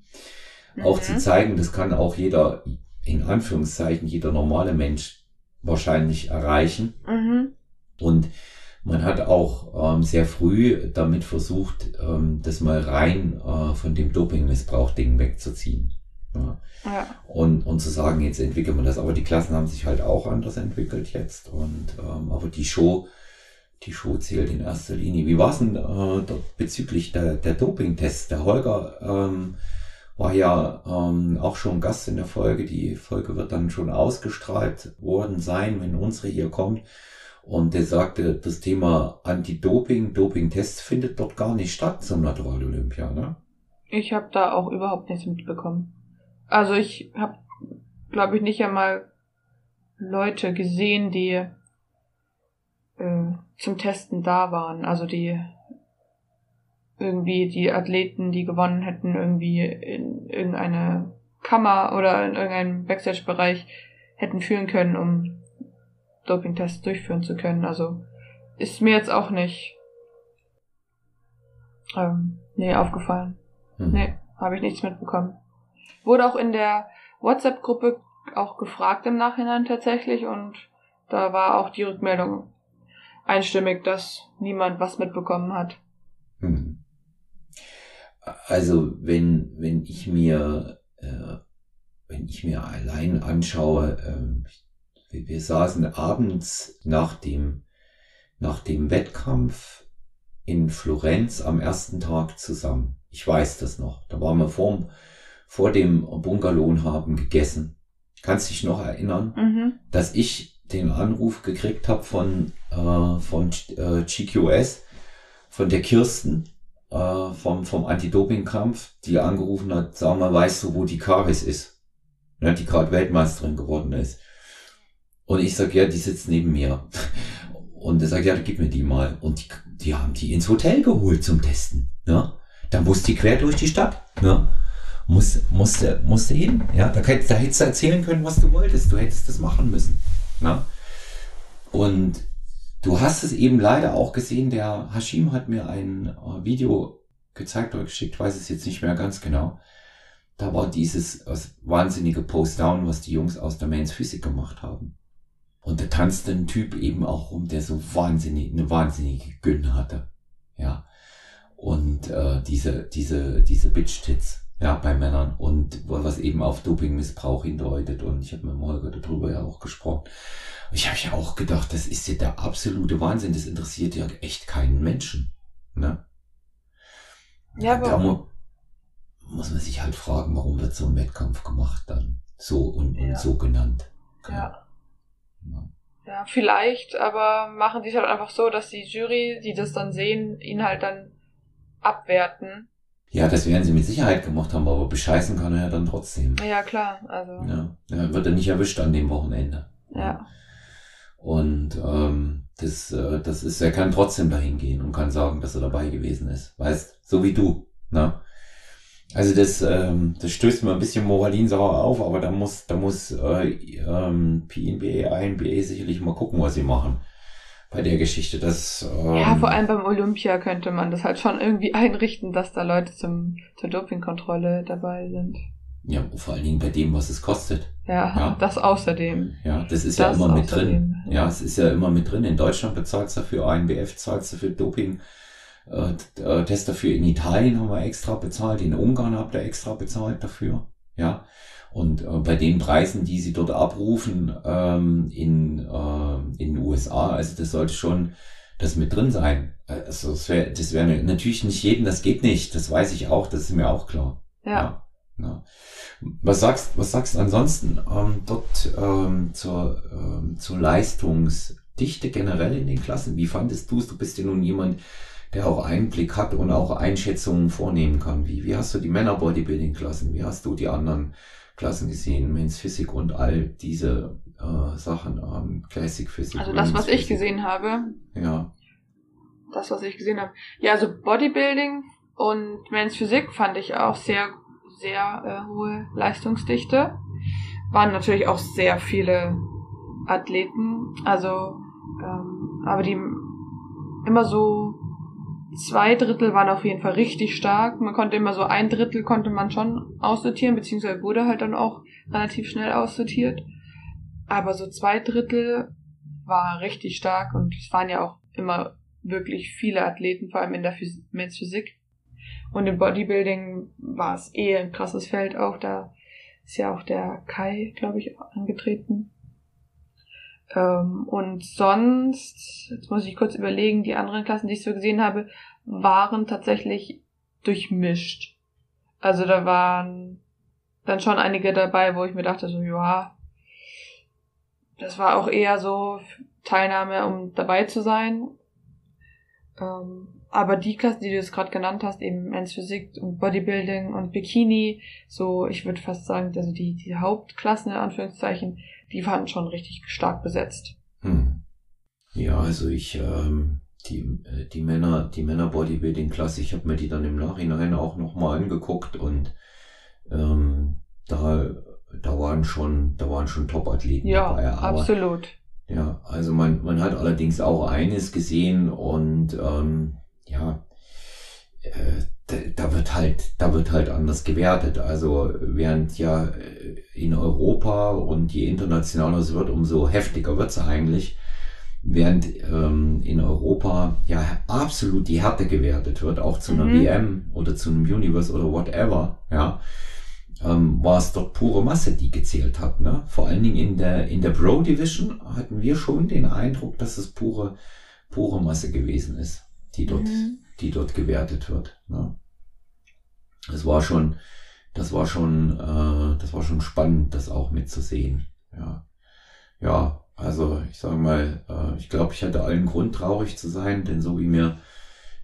[SPEAKER 2] Mhm. Auch zu mhm. zeigen, das kann auch jeder, in Anführungszeichen, jeder normale Mensch wahrscheinlich erreichen. Mhm. Und man hat auch ähm, sehr früh damit versucht, ähm, das mal rein äh, von dem Dopingmissbrauch-Ding wegzuziehen. Ja. ja. Und, und zu sagen, jetzt entwickelt man das. Aber die Klassen haben sich halt auch anders entwickelt jetzt. Und ähm, aber die Show, die Show zählt in erster Linie. Wie war es denn äh, bezüglich der, der Dopingtests? Der Holger ähm, war ja ähm, auch schon Gast in der Folge. Die Folge wird dann schon ausgestrahlt worden sein, wenn unsere hier kommt. Und der sagte, das Thema Anti-Doping, Doping-Tests findet dort gar nicht statt zum Natural Olympia, ne?
[SPEAKER 3] Ich habe da auch überhaupt nichts mitbekommen. Also ich habe, glaube ich, nicht einmal Leute gesehen, die äh, zum Testen da waren. Also die irgendwie die Athleten, die gewonnen hätten, irgendwie in irgendeine Kammer oder in irgendeinem Backstage-Bereich hätten führen können, um Dopingtests durchführen zu können. Also ist mir jetzt auch nicht ähm, nee, aufgefallen. Mhm. Nee, habe ich nichts mitbekommen. Wurde auch in der WhatsApp-Gruppe auch gefragt im Nachhinein tatsächlich und da war auch die Rückmeldung einstimmig, dass niemand was mitbekommen hat. Mhm.
[SPEAKER 2] Also wenn, wenn ich mir, äh, wenn ich mir allein anschaue, äh, wir saßen abends nach dem, nach dem Wettkampf in Florenz am ersten Tag zusammen. Ich weiß das noch. Da waren wir vor, vor dem Bungalow haben gegessen. Kannst dich noch erinnern, mhm. dass ich den Anruf gekriegt habe von, äh, von äh, GQS, von der Kirsten, äh, vom, vom Anti-Doping-Kampf, die angerufen hat, sag mal, weißt du, wo die Karis ist? Ja, die gerade Weltmeisterin geworden ist. Und ich sag, ja, die sitzt neben mir. Und er sagt, ja, gib mir die mal. Und die, die haben die ins Hotel geholt zum Testen. Ja? Da musste die quer durch die Stadt. Ja? Muss, musste, musste hin. Ja? Da, da hättest du erzählen können, was du wolltest. Du hättest das machen müssen. Ja? Und du hast es eben leider auch gesehen, der Hashim hat mir ein äh, Video gezeigt oder geschickt, weiß es jetzt nicht mehr ganz genau. Da war dieses wahnsinnige Post-Down, was die Jungs aus der Mains Physik gemacht haben. Und da tanzte ein Typ eben auch rum, der so wahnsinnig, eine wahnsinnige Gönn hatte. Ja. Und äh, diese, diese, diese Bitch-Tits. Ja, bei Männern und was eben auf Dopingmissbrauch hindeutet. Und ich habe mit Holger darüber ja auch gesprochen. Ich habe ja auch gedacht, das ist ja der absolute Wahnsinn. Das interessiert ja echt keinen Menschen. Ne? Ja, aber da mu muss man sich halt fragen, warum wird so ein Wettkampf gemacht dann so und, und so genannt.
[SPEAKER 3] Ja. ja. Ja, vielleicht, aber machen die es halt einfach so, dass die Jury, die das dann sehen, ihn halt dann abwerten.
[SPEAKER 2] Ja, das werden sie mit Sicherheit gemacht haben, aber bescheißen kann er ja dann trotzdem.
[SPEAKER 3] Ja, klar, also.
[SPEAKER 2] Ja, wird er nicht erwischt an dem Wochenende.
[SPEAKER 3] Ja.
[SPEAKER 2] Und ähm, das, äh, das ist, er kann trotzdem dahin gehen und kann sagen, dass er dabei gewesen ist. Weißt, so wie du. Ne? Also das, ähm, das stößt mir ein bisschen moralinsauer auf, aber da muss, da muss äh, ähm, PNBA, INBA sicherlich mal gucken, was sie machen bei der Geschichte. Das,
[SPEAKER 3] ähm, ja, vor allem beim Olympia könnte man das halt schon irgendwie einrichten, dass da Leute zum, zur Dopingkontrolle dabei sind.
[SPEAKER 2] Ja, vor allen Dingen bei dem, was es kostet.
[SPEAKER 3] Ja, ja. das außerdem.
[SPEAKER 2] Ja, das ist das ja immer mit drin. Ja. ja, es ist ja immer mit drin. In Deutschland bezahlst du dafür, ANBF zahlst du für Doping äh, äh, Test dafür in Italien haben wir extra bezahlt, in Ungarn habt ihr extra bezahlt dafür. Ja. Und äh, bei den Preisen, die sie dort abrufen ähm, in, äh, in den USA, also das sollte schon das mit drin sein. Also das wäre das wär natürlich nicht jeden, das geht nicht, das weiß ich auch, das ist mir auch klar.
[SPEAKER 3] Ja. ja,
[SPEAKER 2] ja. Was sagst, was sagst du ansonsten ähm, dort ähm, zur, ähm, zur Leistungsdichte generell in den Klassen? Wie fandest du es? Du bist ja nun jemand, der auch Einblick hat und auch Einschätzungen vornehmen kann. Wie, wie hast du die Männer-Bodybuilding-Klassen? Wie hast du die anderen Klassen gesehen? Men's Physik und all diese äh, Sachen, ähm, Classic Physik.
[SPEAKER 3] Also das, was Physik. ich gesehen habe.
[SPEAKER 2] Ja.
[SPEAKER 3] Das, was ich gesehen habe. Ja, also Bodybuilding und Men's Physik fand ich auch sehr, sehr äh, hohe Leistungsdichte. Waren natürlich auch sehr viele Athleten. Also, ähm, aber die immer so zwei Drittel waren auf jeden Fall richtig stark. Man konnte immer so ein Drittel konnte man schon aussortieren, beziehungsweise wurde halt dann auch relativ schnell aussortiert. Aber so zwei Drittel war richtig stark und es waren ja auch immer wirklich viele Athleten, vor allem in der Phys Men's Physik. Und im Bodybuilding war es eh ein krasses Feld auch. Da ist ja auch der Kai, glaube ich, angetreten. Ähm, und sonst, jetzt muss ich kurz überlegen, die anderen Klassen, die ich so gesehen habe, waren tatsächlich durchmischt. Also da waren dann schon einige dabei, wo ich mir dachte, so, ja, das war auch eher so Teilnahme, um dabei zu sein. Ähm, aber die Klassen, die du jetzt gerade genannt hast, eben Men's Physik und Bodybuilding und Bikini, so, ich würde fast sagen, also die, die Hauptklassen in Anführungszeichen, die waren schon richtig stark besetzt.
[SPEAKER 2] Hm. Ja, also ich, ähm, die, äh, die Männer, die Männer Bodybuilding Klasse, ich habe mir die dann im Nachhinein auch nochmal angeguckt und ähm, da, da waren schon, da waren schon Top-Athleten
[SPEAKER 3] ja, dabei. Ja, absolut.
[SPEAKER 2] Ja, also man, man hat allerdings auch eines gesehen und ähm, ja, da wird halt, da wird halt anders gewertet. Also während ja äh, in Europa und je internationaler es wird, umso heftiger wird es eigentlich. Während ähm, in Europa ja absolut die Härte gewertet wird, auch zu einer mhm. WM oder zu einem Universe oder whatever, ja, ähm, war es dort pure Masse, die gezählt hat. Ne? Vor allen Dingen in der in der Pro Division hatten wir schon den Eindruck, dass es pure pure Masse gewesen ist, die dort mhm die dort gewertet wird. Ne? Das war schon, das war schon, äh, das war schon spannend, das auch mitzusehen. Ja, ja, also ich sage mal, äh, ich glaube, ich hatte allen Grund traurig zu sein, denn so wie mir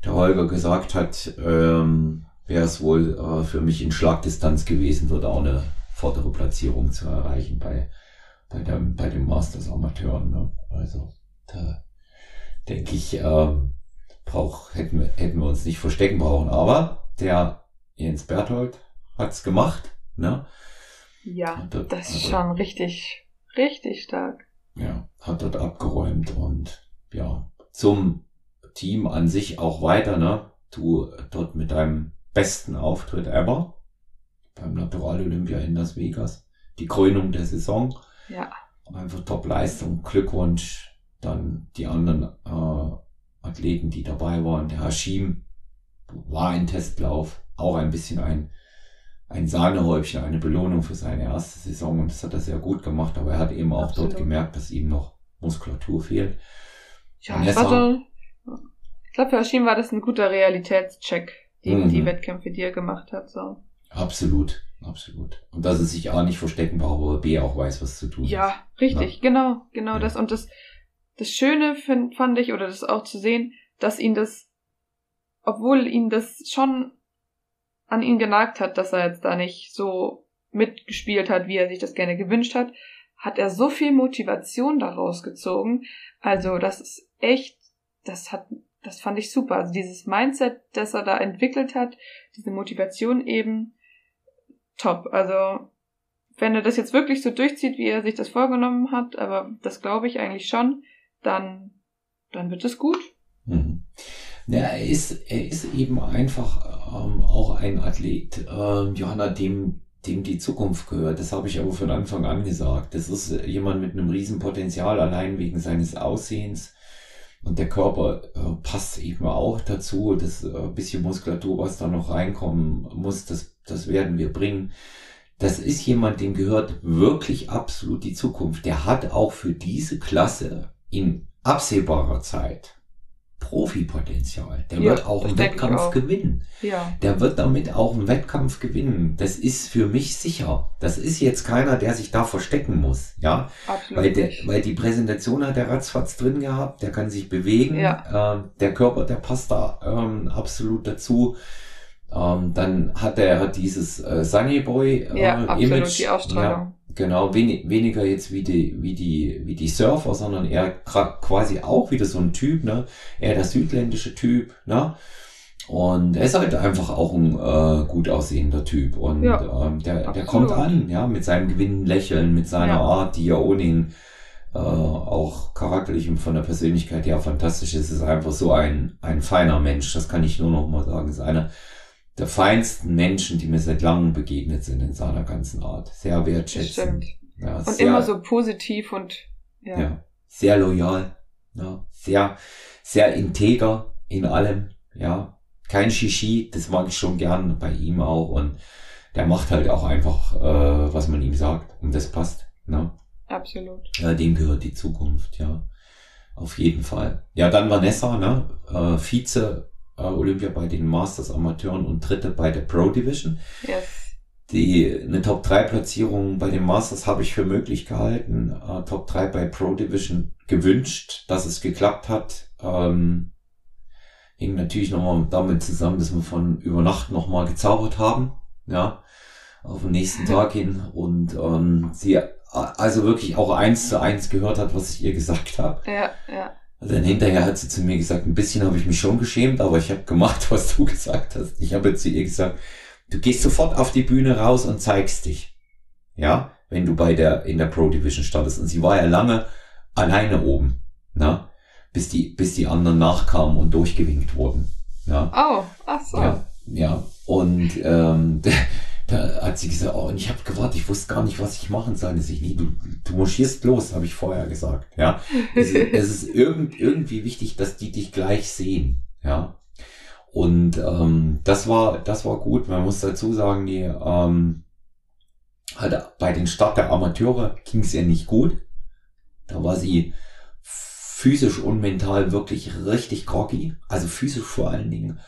[SPEAKER 2] der Holger gesagt hat, ähm, wäre es wohl äh, für mich in Schlagdistanz gewesen, dort auch eine vordere Platzierung zu erreichen bei bei dem bei den Masters Amateuren. Ne? Also da denke ich, ähm, brauch, hätten, wir, hätten wir uns nicht verstecken brauchen. Aber der Jens Berthold hat's gemacht. Ne?
[SPEAKER 3] Ja, dort, das ist schon richtig, richtig stark.
[SPEAKER 2] Ja, hat dort abgeräumt und ja, zum Team an sich auch weiter, ne? Du dort mit deinem besten Auftritt ever beim Natural Olympia in Las Vegas. Die Krönung der Saison.
[SPEAKER 3] Ja.
[SPEAKER 2] Einfach Top-Leistung. Glückwunsch. Dann die anderen äh, Athleten, die dabei waren. Der Hashim war ein Testlauf, auch ein bisschen ein, ein Sahnehäubchen, eine Belohnung für seine erste Saison und das hat er sehr gut gemacht, aber er hat eben auch Absolut. dort gemerkt, dass ihm noch Muskulatur fehlt.
[SPEAKER 3] Ja, Vanessa, ich glaube, für Hashim war das ein guter Realitätscheck, die, mhm. die Wettkämpfe, die er gemacht hat. So.
[SPEAKER 2] Absolut, absolut. Und dass er sich A nicht verstecken braucht, aber B auch weiß, was zu tun
[SPEAKER 3] ja, ist. Richtig, ja, richtig, genau, genau ja. das. Und das, das Schöne find, fand ich, oder das auch zu sehen, dass ihn das, obwohl ihn das schon an ihn genagt hat, dass er jetzt da nicht so mitgespielt hat, wie er sich das gerne gewünscht hat, hat er so viel Motivation daraus gezogen. Also das ist echt, das hat, das fand ich super. Also dieses Mindset, das er da entwickelt hat, diese Motivation eben, top. Also wenn er das jetzt wirklich so durchzieht, wie er sich das vorgenommen hat, aber das glaube ich eigentlich schon, dann, dann wird es gut.
[SPEAKER 2] Mhm. Ja, er ist, er ist eben einfach ähm, auch ein Athlet, äh, Johanna, dem, dem die Zukunft gehört. Das habe ich aber von Anfang an gesagt. Das ist jemand mit einem Riesenpotenzial, allein wegen seines Aussehens. Und der Körper äh, passt eben auch dazu. Das äh, bisschen Muskulatur, was da noch reinkommen muss, das, das werden wir bringen. Das ist jemand, dem gehört wirklich absolut die Zukunft. Der hat auch für diese Klasse in absehbarer Zeit Profipotenzial. Der ja, wird auch einen Wettkampf auch. gewinnen. Ja. Der wird damit auch einen Wettkampf gewinnen. Das ist für mich sicher. Das ist jetzt keiner, der sich da verstecken muss. Ja. Absolut weil, der, weil die Präsentation hat der ratzfatz drin gehabt, der kann sich bewegen. Ja. Ähm, der Körper, der passt da ähm, absolut dazu. Ähm, dann hat er dieses äh, Sunny Boy äh, ja, absolut, Image. Die Ausstrahlung. Ja, Genau, wenig, weniger jetzt wie die, wie die, wie die Surfer, sondern eher quasi auch wieder so ein Typ, ne? Eher der südländische Typ, ne? Und er ist halt einfach auch ein äh, gut aussehender Typ. Und ja, ähm, der, der kommt an, ja, mit seinem gewinnen Lächeln, mit seiner ja. Art, die ja ohne ihn äh, auch charakterlich und von der Persönlichkeit ja fantastisch ist. Es ist einfach so ein, ein feiner Mensch, das kann ich nur noch mal sagen. Ist einer der feinsten Menschen, die mir seit langem begegnet sind in seiner ganzen Art. Sehr wertschätzend.
[SPEAKER 3] Ja, und sehr, immer so positiv und
[SPEAKER 2] ja. ja sehr loyal. Ja, sehr, sehr integer in allem. Ja, kein Shishi, das mag ich schon gern bei ihm auch und der macht halt auch einfach, äh, was man ihm sagt und das passt. Ne?
[SPEAKER 3] Absolut.
[SPEAKER 2] Ja, dem gehört die Zukunft, ja. Auf jeden Fall. Ja, dann Vanessa, ne? Äh, Vize äh, Olympia bei den Masters Amateuren und dritte bei der Pro Division. Yes. Die, eine Top 3 Platzierung bei den Masters habe ich für möglich gehalten. Äh, Top 3 bei Pro Division gewünscht, dass es geklappt hat. Ähm, hing natürlich nochmal damit zusammen, dass wir von über Nacht nochmal gezaubert haben. Ja, auf den nächsten Tag hin und ähm, sie also wirklich auch eins zu eins gehört hat, was ich ihr gesagt habe.
[SPEAKER 3] Ja, ja.
[SPEAKER 2] Also dann hinterher hat sie zu mir gesagt, ein bisschen habe ich mich schon geschämt, aber ich habe gemacht, was du gesagt hast. Ich habe zu ihr gesagt, du gehst sofort auf die Bühne raus und zeigst dich. Ja, wenn du bei der, in der Pro Division startest. Und sie war ja lange alleine oben, na, bis die, bis die anderen nachkamen und durchgewinkt wurden. Ja.
[SPEAKER 3] Oh, ach so.
[SPEAKER 2] Ja, ja. Und ähm, da hat sie gesagt, oh, und ich habe gewartet, ich wusste gar nicht, was ich machen soll. Ich nie, du, du marschierst los, habe ich vorher gesagt. Ja, es ist, es ist irgend, irgendwie wichtig, dass die dich gleich sehen. Ja, und ähm, das war, das war gut. Man muss dazu sagen, die ähm, halt bei den Start der Amateure ging es ihr nicht gut. Da war sie physisch und mental wirklich richtig groggy. Also physisch vor allen Dingen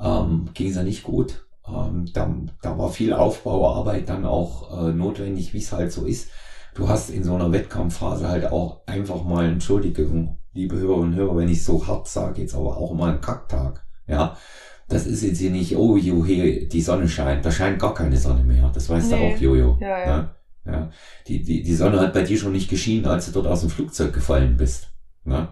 [SPEAKER 2] ähm, ging es ja nicht gut. Ähm, da, da war viel Aufbauarbeit dann auch äh, notwendig, wie es halt so ist. Du hast in so einer Wettkampfphase halt auch einfach mal, Entschuldigung, liebe Hörerinnen und Hörer, wenn ich so hart sage, jetzt aber auch mal einen Kacktag. Ja, das ist jetzt hier nicht, oh Juhe, die Sonne scheint. Da scheint gar keine Sonne mehr. Das weißt nee. du auch, Jojo. Ja, ja. ja, ja. Die, die, die Sonne hat bei dir schon nicht geschienen, als du dort aus dem Flugzeug gefallen bist. Ne?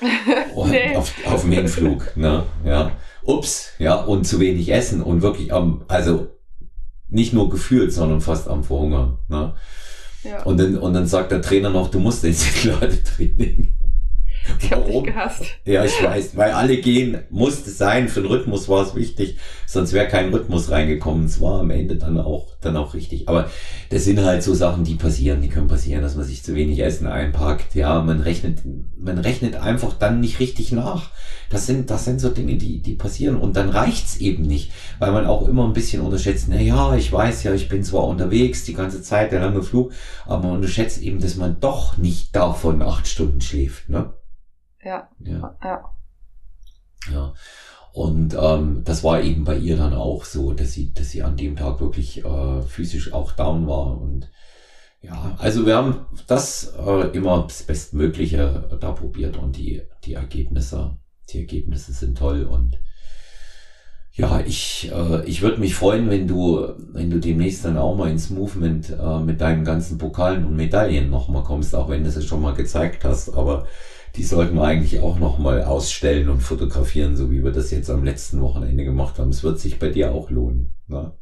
[SPEAKER 2] Nee. auf, auf dem Hinflug. Ne? Ja ups, ja, und zu wenig essen und wirklich am, also nicht nur gefühlt, sondern fast am Verhungern. Ne? Ja. Und, dann, und dann sagt der Trainer noch, du musst ins Ladetraining.
[SPEAKER 3] Ich hab dich gehasst.
[SPEAKER 2] Ja, ich weiß, weil alle gehen, musste sein, für den Rhythmus war es wichtig, sonst wäre kein Rhythmus reingekommen. Es war am Ende dann auch, dann auch richtig. Aber das sind halt so Sachen, die passieren, die können passieren, dass man sich zu wenig Essen einpackt. Ja, man rechnet, man rechnet einfach dann nicht richtig nach. Das sind, das sind so Dinge, die, die passieren und dann reicht's eben nicht, weil man auch immer ein bisschen unterschätzt, na ja, ich weiß ja, ich bin zwar unterwegs die ganze Zeit, der lange Flug, aber man unterschätzt eben, dass man doch nicht davon acht Stunden schläft, ne?
[SPEAKER 3] Ja. Ja. Ja.
[SPEAKER 2] ja. Und ähm, das war eben bei ihr dann auch so, dass sie, dass sie an dem Tag wirklich äh, physisch auch down war. Und ja, also wir haben das äh, immer das Bestmögliche da probiert und die, die Ergebnisse, die Ergebnisse sind toll und ja, ich, äh, ich würde mich freuen, wenn du, wenn du demnächst dann auch mal ins Movement äh, mit deinen ganzen Pokalen und Medaillen nochmal kommst, auch wenn du es schon mal gezeigt hast. Aber die sollten wir eigentlich auch nochmal ausstellen und fotografieren, so wie wir das jetzt am letzten Wochenende gemacht haben. Es wird sich bei dir auch lohnen. Ne?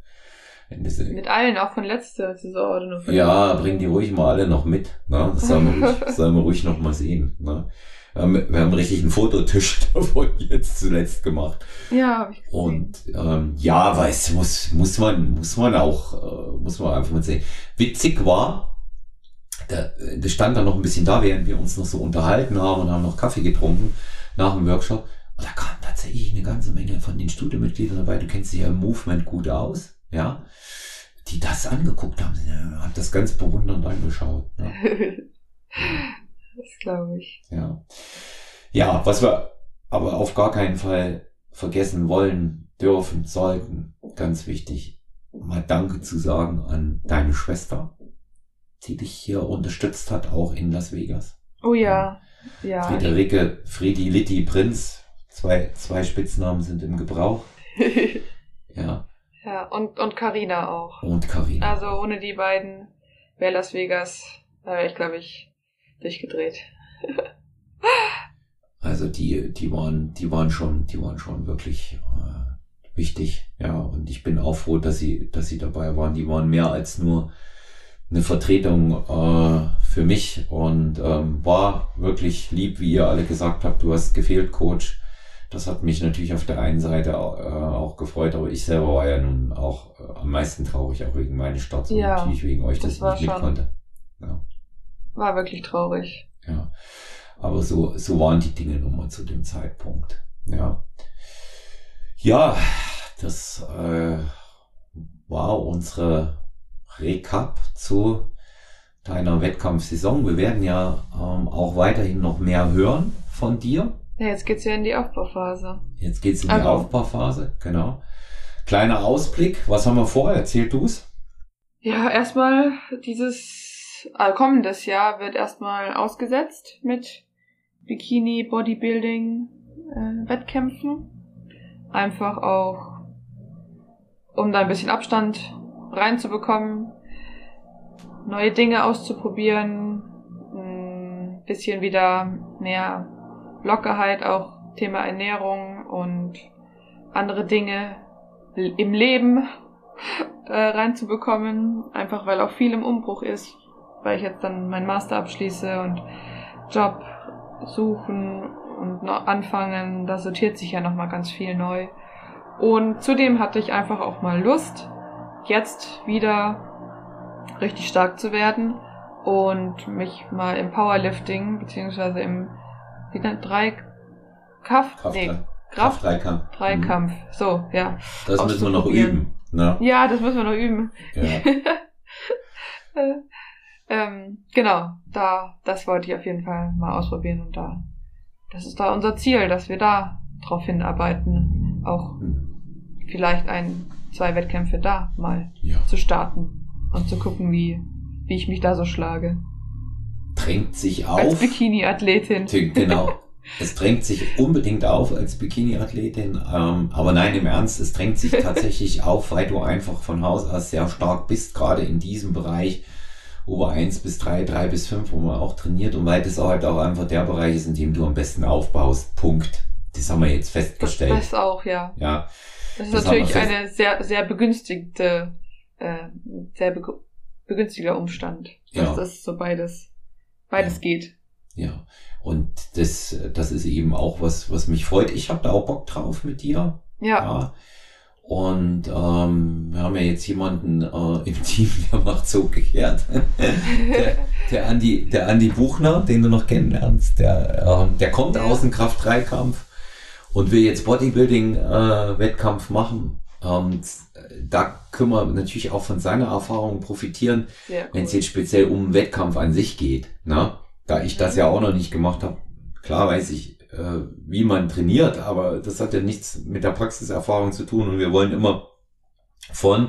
[SPEAKER 3] Mit allen, auch von letzter Saison
[SPEAKER 2] Ja, bring die ruhig mal alle noch mit. Ne? Das sollen wir ruhig, sollen wir ruhig noch mal sehen. Ne? wir haben richtig einen Fototisch davon jetzt zuletzt gemacht.
[SPEAKER 3] Ja, hab ich
[SPEAKER 2] gesehen. Und ähm, ja, weiß muss muss man muss man auch äh, muss man einfach mal sehen. Witzig war, der, der stand dann noch ein bisschen da, während wir uns noch so unterhalten haben und haben noch Kaffee getrunken nach dem Workshop. Und da kam tatsächlich eine ganze Menge von den Studiomitgliedern dabei. Du kennst dich ja im Movement gut aus, ja, die das angeguckt haben, haben das ganz bewundernd angeschaut. Ne?
[SPEAKER 3] Das glaube ich.
[SPEAKER 2] Ja. Ja, was wir aber auf gar keinen Fall vergessen wollen, dürfen, sollten, ganz wichtig, mal Danke zu sagen an deine Schwester, die dich hier unterstützt hat, auch in Las Vegas.
[SPEAKER 3] Oh ja, ja.
[SPEAKER 2] Friederike, Friedi, Litti, Prinz, zwei, zwei Spitznamen sind im Gebrauch. ja.
[SPEAKER 3] Ja, und, und Carina auch.
[SPEAKER 2] Und Carina.
[SPEAKER 3] Also ohne die beiden wäre Las Vegas, da wäre ich, glaube ich, durchgedreht.
[SPEAKER 2] also die, die waren, die waren schon, die waren schon wirklich äh, wichtig, ja. Und ich bin auch froh, dass sie, dass sie dabei waren. Die waren mehr als nur eine Vertretung äh, für mich und ähm, war wirklich lieb, wie ihr alle gesagt habt. Du hast gefehlt, Coach. Das hat mich natürlich auf der einen Seite äh, auch gefreut, aber ich selber war ja nun auch äh, am meisten traurig, auch wegen meines Starts und
[SPEAKER 3] ja,
[SPEAKER 2] natürlich wegen euch, dass
[SPEAKER 3] das
[SPEAKER 2] ich nicht mit konnte. Ja.
[SPEAKER 3] War wirklich traurig.
[SPEAKER 2] Ja. Aber so, so waren die Dinge nun mal zu dem Zeitpunkt. Ja. Ja, das äh, war unsere Recap zu deiner Wettkampfsaison. Wir werden ja ähm, auch weiterhin noch mehr hören von dir.
[SPEAKER 3] Ja, jetzt geht's ja in die Aufbauphase.
[SPEAKER 2] Jetzt geht's in also. die Aufbauphase, genau. Kleiner Ausblick, was haben wir vor? Erzähl du's.
[SPEAKER 3] Ja, erstmal dieses äh, kommendes Jahr wird erstmal ausgesetzt mit Bikini Bodybuilding äh, Wettkämpfen. Einfach auch, um da ein bisschen Abstand reinzubekommen, neue Dinge auszuprobieren, ein bisschen wieder mehr Lockerheit, auch Thema Ernährung und andere Dinge im Leben äh, reinzubekommen, einfach weil auch viel im Umbruch ist weil ich jetzt dann meinen Master abschließe und Job suchen und anfangen, da sortiert sich ja nochmal ganz viel neu. Und zudem hatte ich einfach auch mal Lust, jetzt wieder richtig stark zu werden und mich mal im Powerlifting, beziehungsweise im wie nennt drei Kraft,
[SPEAKER 2] Kraft
[SPEAKER 3] nee,
[SPEAKER 2] Kraft, Dreikampf.
[SPEAKER 3] Dreikampf. Mhm. So, ja.
[SPEAKER 2] Das müssen wir noch üben. Ne?
[SPEAKER 3] Ja, das müssen wir noch üben.
[SPEAKER 2] Ja.
[SPEAKER 3] Ähm, genau, da, das wollte ich auf jeden Fall mal ausprobieren und da, das ist da unser Ziel, dass wir da drauf hinarbeiten, auch vielleicht ein, zwei Wettkämpfe da mal
[SPEAKER 2] ja.
[SPEAKER 3] zu starten und zu gucken, wie, wie ich mich da so schlage.
[SPEAKER 2] Drängt sich auf.
[SPEAKER 3] Als Bikini-Athletin.
[SPEAKER 2] Genau. Es drängt sich unbedingt auf als Bikini-Athletin, ähm, aber nein, im Ernst, es drängt sich tatsächlich auf, weil du einfach von Haus aus sehr stark bist, gerade in diesem Bereich Ober 1 bis 3, 3 bis 5, wo man auch trainiert und weil das halt auch einfach der Bereich ist, in dem du am besten aufbaust. Punkt. Das haben wir jetzt festgestellt.
[SPEAKER 3] Das, das auch, ja.
[SPEAKER 2] Ja.
[SPEAKER 3] Das ist das natürlich eine sehr, sehr begünstigte, äh, sehr be begünstigter Umstand, dass ja. das so beides, beides ja. geht.
[SPEAKER 2] Ja. Und das, das ist eben auch was, was mich freut. Ich habe da auch Bock drauf mit dir.
[SPEAKER 3] Ja.
[SPEAKER 2] ja. Und ähm, wir haben ja jetzt jemanden äh, im Team, der macht so gekehrt. der, der, Andi, der Andi Buchner, den du noch kennenlernst, der, äh, der kommt ja. aus dem Kraft-3-Kampf und will jetzt Bodybuilding-Wettkampf äh, machen. Und da können wir natürlich auch von seiner Erfahrung profitieren, cool. wenn es jetzt speziell um Wettkampf an sich geht. Ne? Da ich das ja auch noch nicht gemacht habe, klar weiß ich, äh, wie man trainiert, aber das hat ja nichts mit der Praxiserfahrung zu tun und wir wollen immer von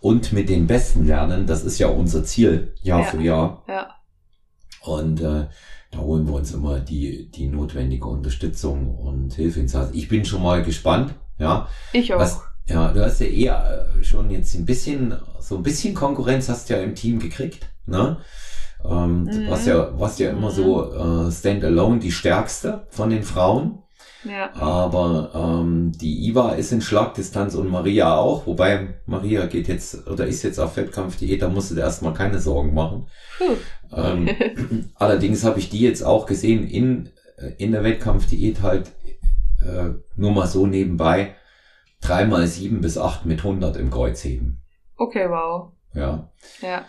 [SPEAKER 2] und mit den Besten lernen. Das ist ja unser Ziel, Jahr ja. für Jahr.
[SPEAKER 3] Ja.
[SPEAKER 2] Und äh, da holen wir uns immer die, die notwendige Unterstützung und Hilfe ins Haus. Ich bin schon mal gespannt, ja.
[SPEAKER 3] Ich auch.
[SPEAKER 2] Was, ja, du hast ja eher äh, schon jetzt ein bisschen, so ein bisschen Konkurrenz hast du ja im Team gekriegt, ne? Ähm, mhm. Was ja, was ja immer so mhm. äh, Standalone die stärkste von den Frauen.
[SPEAKER 3] Ja.
[SPEAKER 2] Aber ähm, die Iva ist in Schlagdistanz und Maria auch, wobei Maria geht jetzt oder ist jetzt auf Wettkampfdiät, da musste du erstmal keine Sorgen machen. Ähm, allerdings habe ich die jetzt auch gesehen in, in der Wettkampfdiät halt äh, nur mal so nebenbei dreimal sieben bis acht mit 100 im Kreuzheben.
[SPEAKER 3] Okay, wow.
[SPEAKER 2] Ja.
[SPEAKER 3] Ja.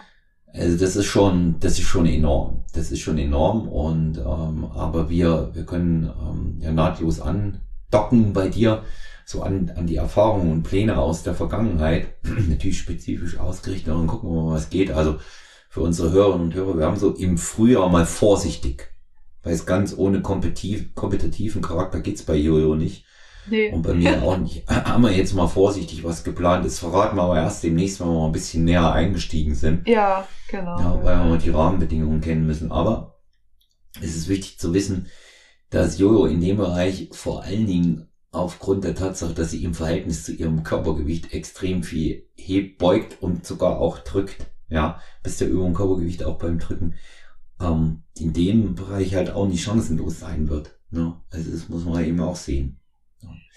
[SPEAKER 2] Also das ist schon, das ist schon enorm. Das ist schon enorm und ähm, aber wir, wir können ähm, ja nahtlos andocken bei dir, so an, an die Erfahrungen und Pläne aus der Vergangenheit, natürlich spezifisch ausgerichtet und gucken wir mal, was geht. Also für unsere Hörerinnen und Hörer, wir haben so im Frühjahr mal vorsichtig, weil es ganz ohne kompetitiv, kompetitiven Charakter geht's bei Jojo nicht.
[SPEAKER 3] Nee.
[SPEAKER 2] Und bei mir auch nicht. Haben wir jetzt mal vorsichtig was geplant. Das verraten wir aber erst demnächst, wenn wir mal ein bisschen näher eingestiegen sind.
[SPEAKER 3] Ja, genau.
[SPEAKER 2] Ja, weil wir mal die Rahmenbedingungen kennen müssen. Aber es ist wichtig zu wissen, dass Jojo in dem Bereich vor allen Dingen aufgrund der Tatsache, dass sie im Verhältnis zu ihrem Körpergewicht extrem viel hebt, beugt und sogar auch drückt, ja, bis der Übung Körpergewicht auch beim Drücken, ähm, in dem Bereich halt auch nicht chancenlos sein wird. Ne? Also das muss man eben auch sehen.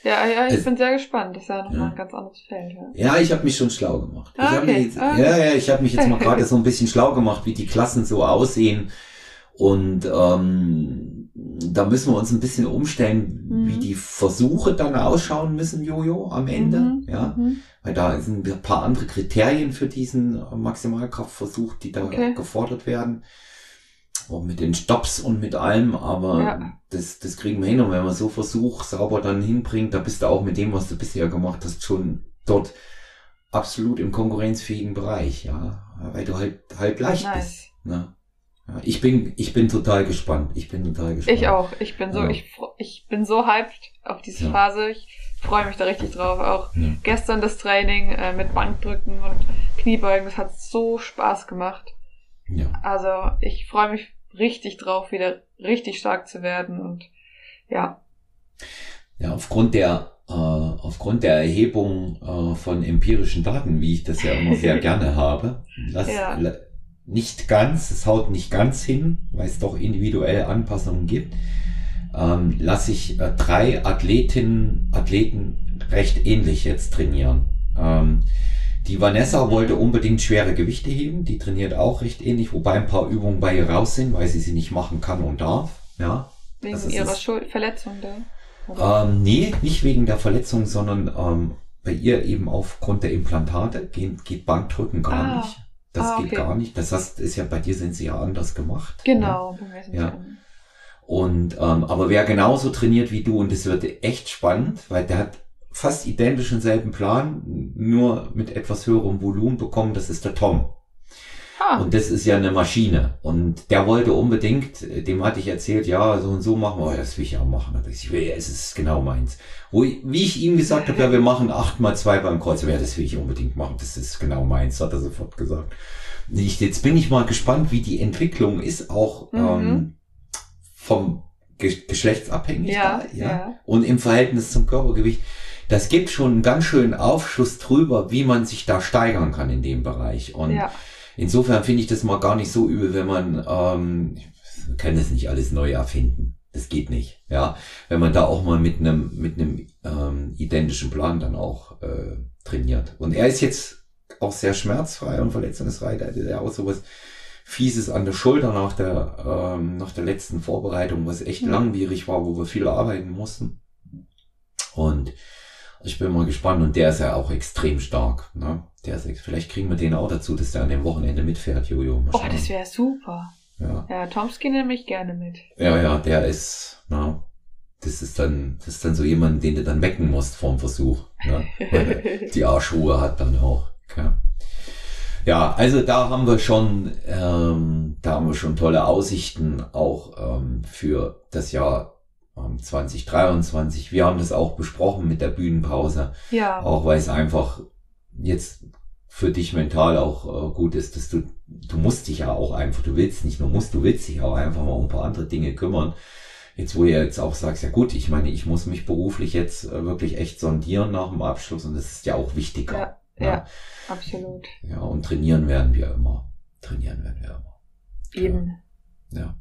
[SPEAKER 3] Ja, ja, ich es, bin sehr gespannt. Das ist ja nochmal ja. ein ganz anderes Feld. Ja,
[SPEAKER 2] ja ich habe mich schon schlau gemacht.
[SPEAKER 3] Ah,
[SPEAKER 2] ich
[SPEAKER 3] okay.
[SPEAKER 2] Hab jetzt, okay. Ja, ja, ich habe mich jetzt mal gerade so ein bisschen schlau gemacht, wie die Klassen so aussehen. Und ähm, da müssen wir uns ein bisschen umstellen, mhm. wie die Versuche dann ausschauen müssen, Jojo, am Ende. Mhm. Ja, mhm. weil da sind ein paar andere Kriterien für diesen Maximalkraftversuch, die da okay. gefordert werden auch mit den Stops und mit allem, aber ja. das, das kriegen wir hin. Und wenn man so Versuch sauber dann hinbringt, da bist du auch mit dem, was du bisher gemacht hast, schon dort absolut im konkurrenzfähigen Bereich, ja. Weil du halt halt leicht nice. bist. Ne? Ja, ich bin, ich bin total gespannt. Ich bin total gespannt.
[SPEAKER 3] Ich auch. Ich bin so, ja. ich, ich bin so hyped auf diese. Phase. Ich freue mich da richtig drauf. Auch gestern das Training äh, mit Bankdrücken und Kniebeugen, das hat so Spaß gemacht.
[SPEAKER 2] Ja.
[SPEAKER 3] Also ich freue mich richtig drauf, wieder richtig stark zu werden und ja.
[SPEAKER 2] Ja, aufgrund der äh, aufgrund der Erhebung äh, von empirischen Daten, wie ich das ja immer sehr gerne habe, lass, ja. nicht ganz, es haut nicht ganz hin, weil es doch individuell Anpassungen gibt, ähm, lasse ich äh, drei Athletinnen, Athleten recht ähnlich jetzt trainieren. Ähm, die Vanessa wollte unbedingt schwere Gewichte heben. Die trainiert auch recht ähnlich, wobei ein paar Übungen bei ihr raus sind, weil sie sie nicht machen kann und darf. Ja.
[SPEAKER 3] Wegen ihrer Schuld Verletzung
[SPEAKER 2] da? Ähm, nee, nicht wegen der Verletzung, sondern ähm, bei ihr eben aufgrund der Implantate geht, geht Bankdrücken gar ah. nicht. Das ah, okay. geht gar nicht. Das heißt, ist ja bei dir sind sie ja anders gemacht.
[SPEAKER 3] Genau.
[SPEAKER 2] Ja. ja. Und ähm, aber wer genauso trainiert wie du und es wird echt spannend, weil der hat fast identischen selben Plan, nur mit etwas höherem Volumen bekommen. Das ist der Tom. Ah. Und das ist ja eine Maschine. Und der wollte unbedingt, dem hatte ich erzählt, ja, so und so machen wir, oh, das will ich auch machen. Ich will, es ist genau meins. Wo ich, wie ich ihm gesagt habe, ja, wir machen acht mal zwei beim Kreuz. Ja, das will ich unbedingt machen. Das ist genau meins, hat er sofort gesagt. Ich, jetzt bin ich mal gespannt, wie die Entwicklung ist, auch mhm. ähm, vom geschlechtsabhängig
[SPEAKER 3] ja,
[SPEAKER 2] da, ja? ja, und im Verhältnis zum Körpergewicht das gibt schon einen ganz schönen Aufschluss drüber, wie man sich da steigern kann in dem Bereich. Und ja. insofern finde ich das mal gar nicht so übel, wenn man, ähm, ich kann das nicht alles neu erfinden. Das geht nicht. Ja, wenn man da auch mal mit einem mit einem ähm, identischen Plan dann auch äh, trainiert. Und er ist jetzt auch sehr schmerzfrei und verletzungsfrei. Da hat er auch sowas Fieses an der Schulter nach der, ähm, nach der letzten Vorbereitung, was echt mhm. langwierig war, wo wir viel arbeiten mussten. Und ich bin mal gespannt und der ist ja auch extrem stark. Ne? Der ist, vielleicht kriegen wir den auch dazu, dass der an dem Wochenende mitfährt, Jojo.
[SPEAKER 3] Oh, das wäre super. Ja, ja Tomsky nehme ich gerne mit.
[SPEAKER 2] Ja, ja, der ist, na, das ist dann, das ist dann so jemand, den du dann wecken musst vorm Versuch. Ne? Weil die Arschruhe hat dann auch. Okay. Ja, also da haben wir schon, ähm, da haben wir schon tolle Aussichten auch ähm, für das Jahr 2023. Wir haben das auch besprochen mit der Bühnenpause.
[SPEAKER 3] Ja.
[SPEAKER 2] Auch weil es einfach jetzt für dich mental auch äh, gut ist, dass du, du musst dich ja auch einfach, du willst nicht nur musst, du willst dich auch einfach mal um ein paar andere Dinge kümmern. Jetzt, wo ihr jetzt auch sagst, ja gut, ich meine, ich muss mich beruflich jetzt äh, wirklich echt sondieren nach dem Abschluss und das ist ja auch wichtiger.
[SPEAKER 3] Ja. Ja, ja, absolut.
[SPEAKER 2] Ja, und trainieren werden wir immer. Trainieren werden wir immer.
[SPEAKER 3] Eben.
[SPEAKER 2] Ja. Ja,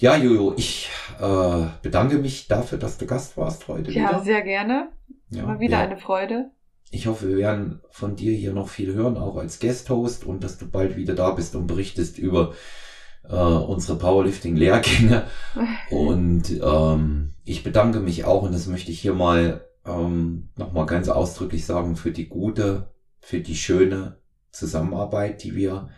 [SPEAKER 2] Jojo, ich äh, bedanke mich dafür, dass du Gast warst heute.
[SPEAKER 3] Ja, wieder. sehr gerne. Ja, Immer wieder ja. eine Freude.
[SPEAKER 2] Ich hoffe, wir werden von dir hier noch viel hören, auch als Guest-Host und dass du bald wieder da bist und berichtest über äh, unsere Powerlifting-Lehrgänge. und ähm, ich bedanke mich auch, und das möchte ich hier mal ähm, nochmal ganz ausdrücklich sagen, für die gute, für die schöne Zusammenarbeit, die wir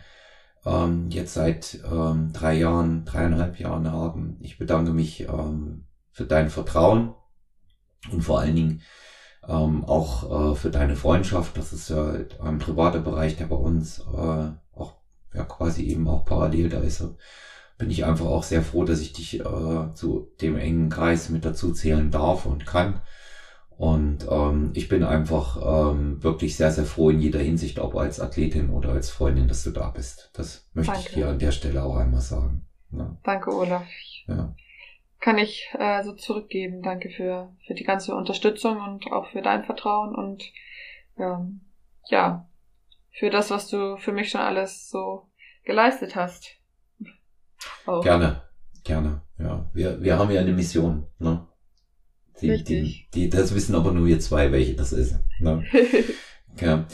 [SPEAKER 2] ähm, jetzt seit ähm, drei Jahren, dreieinhalb Jahren haben. Ich bedanke mich ähm, für dein Vertrauen und vor allen Dingen ähm, auch äh, für deine Freundschaft. Das ist ja ein privater Bereich, der bei uns äh, auch ja quasi eben auch parallel da ist. Bin ich einfach auch sehr froh, dass ich dich äh, zu dem engen Kreis mit dazu zählen darf und kann. Und ähm, ich bin einfach ähm, wirklich sehr, sehr froh in jeder Hinsicht, ob als Athletin oder als Freundin, dass du da bist. Das möchte Danke. ich hier an der Stelle auch einmal sagen.
[SPEAKER 3] Ja. Danke, Olaf. Ja. Kann ich äh, so zurückgeben. Danke für, für die ganze Unterstützung und auch für dein Vertrauen und ähm, ja, für das, was du für mich schon alles so geleistet hast.
[SPEAKER 2] Auch. Gerne, gerne. Ja, wir, wir haben ja eine Mission. Ne? Die, die, die, das wissen aber nur wir zwei, welche das ist. Ne? okay.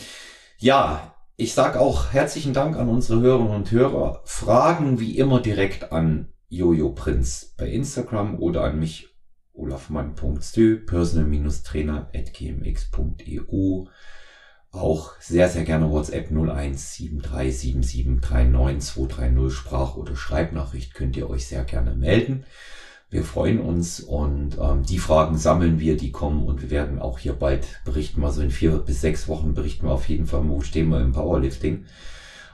[SPEAKER 2] Ja, ich sag auch herzlichen Dank an unsere Hörerinnen und Hörer. Fragen wie immer direkt an Jojo Prinz bei Instagram oder an mich olafmann.stü, personal-trainer.gmx.eu. Auch sehr, sehr gerne WhatsApp 01737739230 Sprach- oder Schreibnachricht könnt ihr euch sehr gerne melden. Wir freuen uns und ähm, die Fragen sammeln wir, die kommen und wir werden auch hier bald berichten. Also in vier bis sechs Wochen berichten wir auf jeden Fall, wo stehen wir im Powerlifting.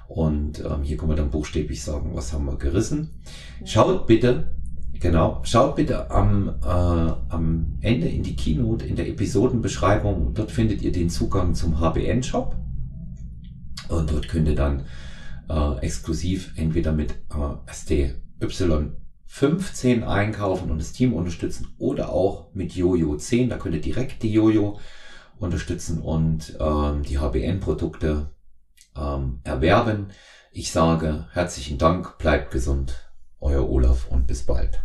[SPEAKER 2] Und ähm, hier können wir dann buchstäblich sagen, was haben wir gerissen. Schaut bitte, genau, schaut bitte am, äh, am Ende in die Keynote, in der Episodenbeschreibung. Dort findet ihr den Zugang zum HBN-Shop. Und dort könnt ihr dann äh, exklusiv entweder mit äh, SDY 15 einkaufen und das Team unterstützen oder auch mit Jojo 10. Da könnt ihr direkt die Jojo unterstützen und ähm, die HBN-Produkte ähm, erwerben. Ich sage herzlichen Dank, bleibt gesund, euer Olaf und bis bald.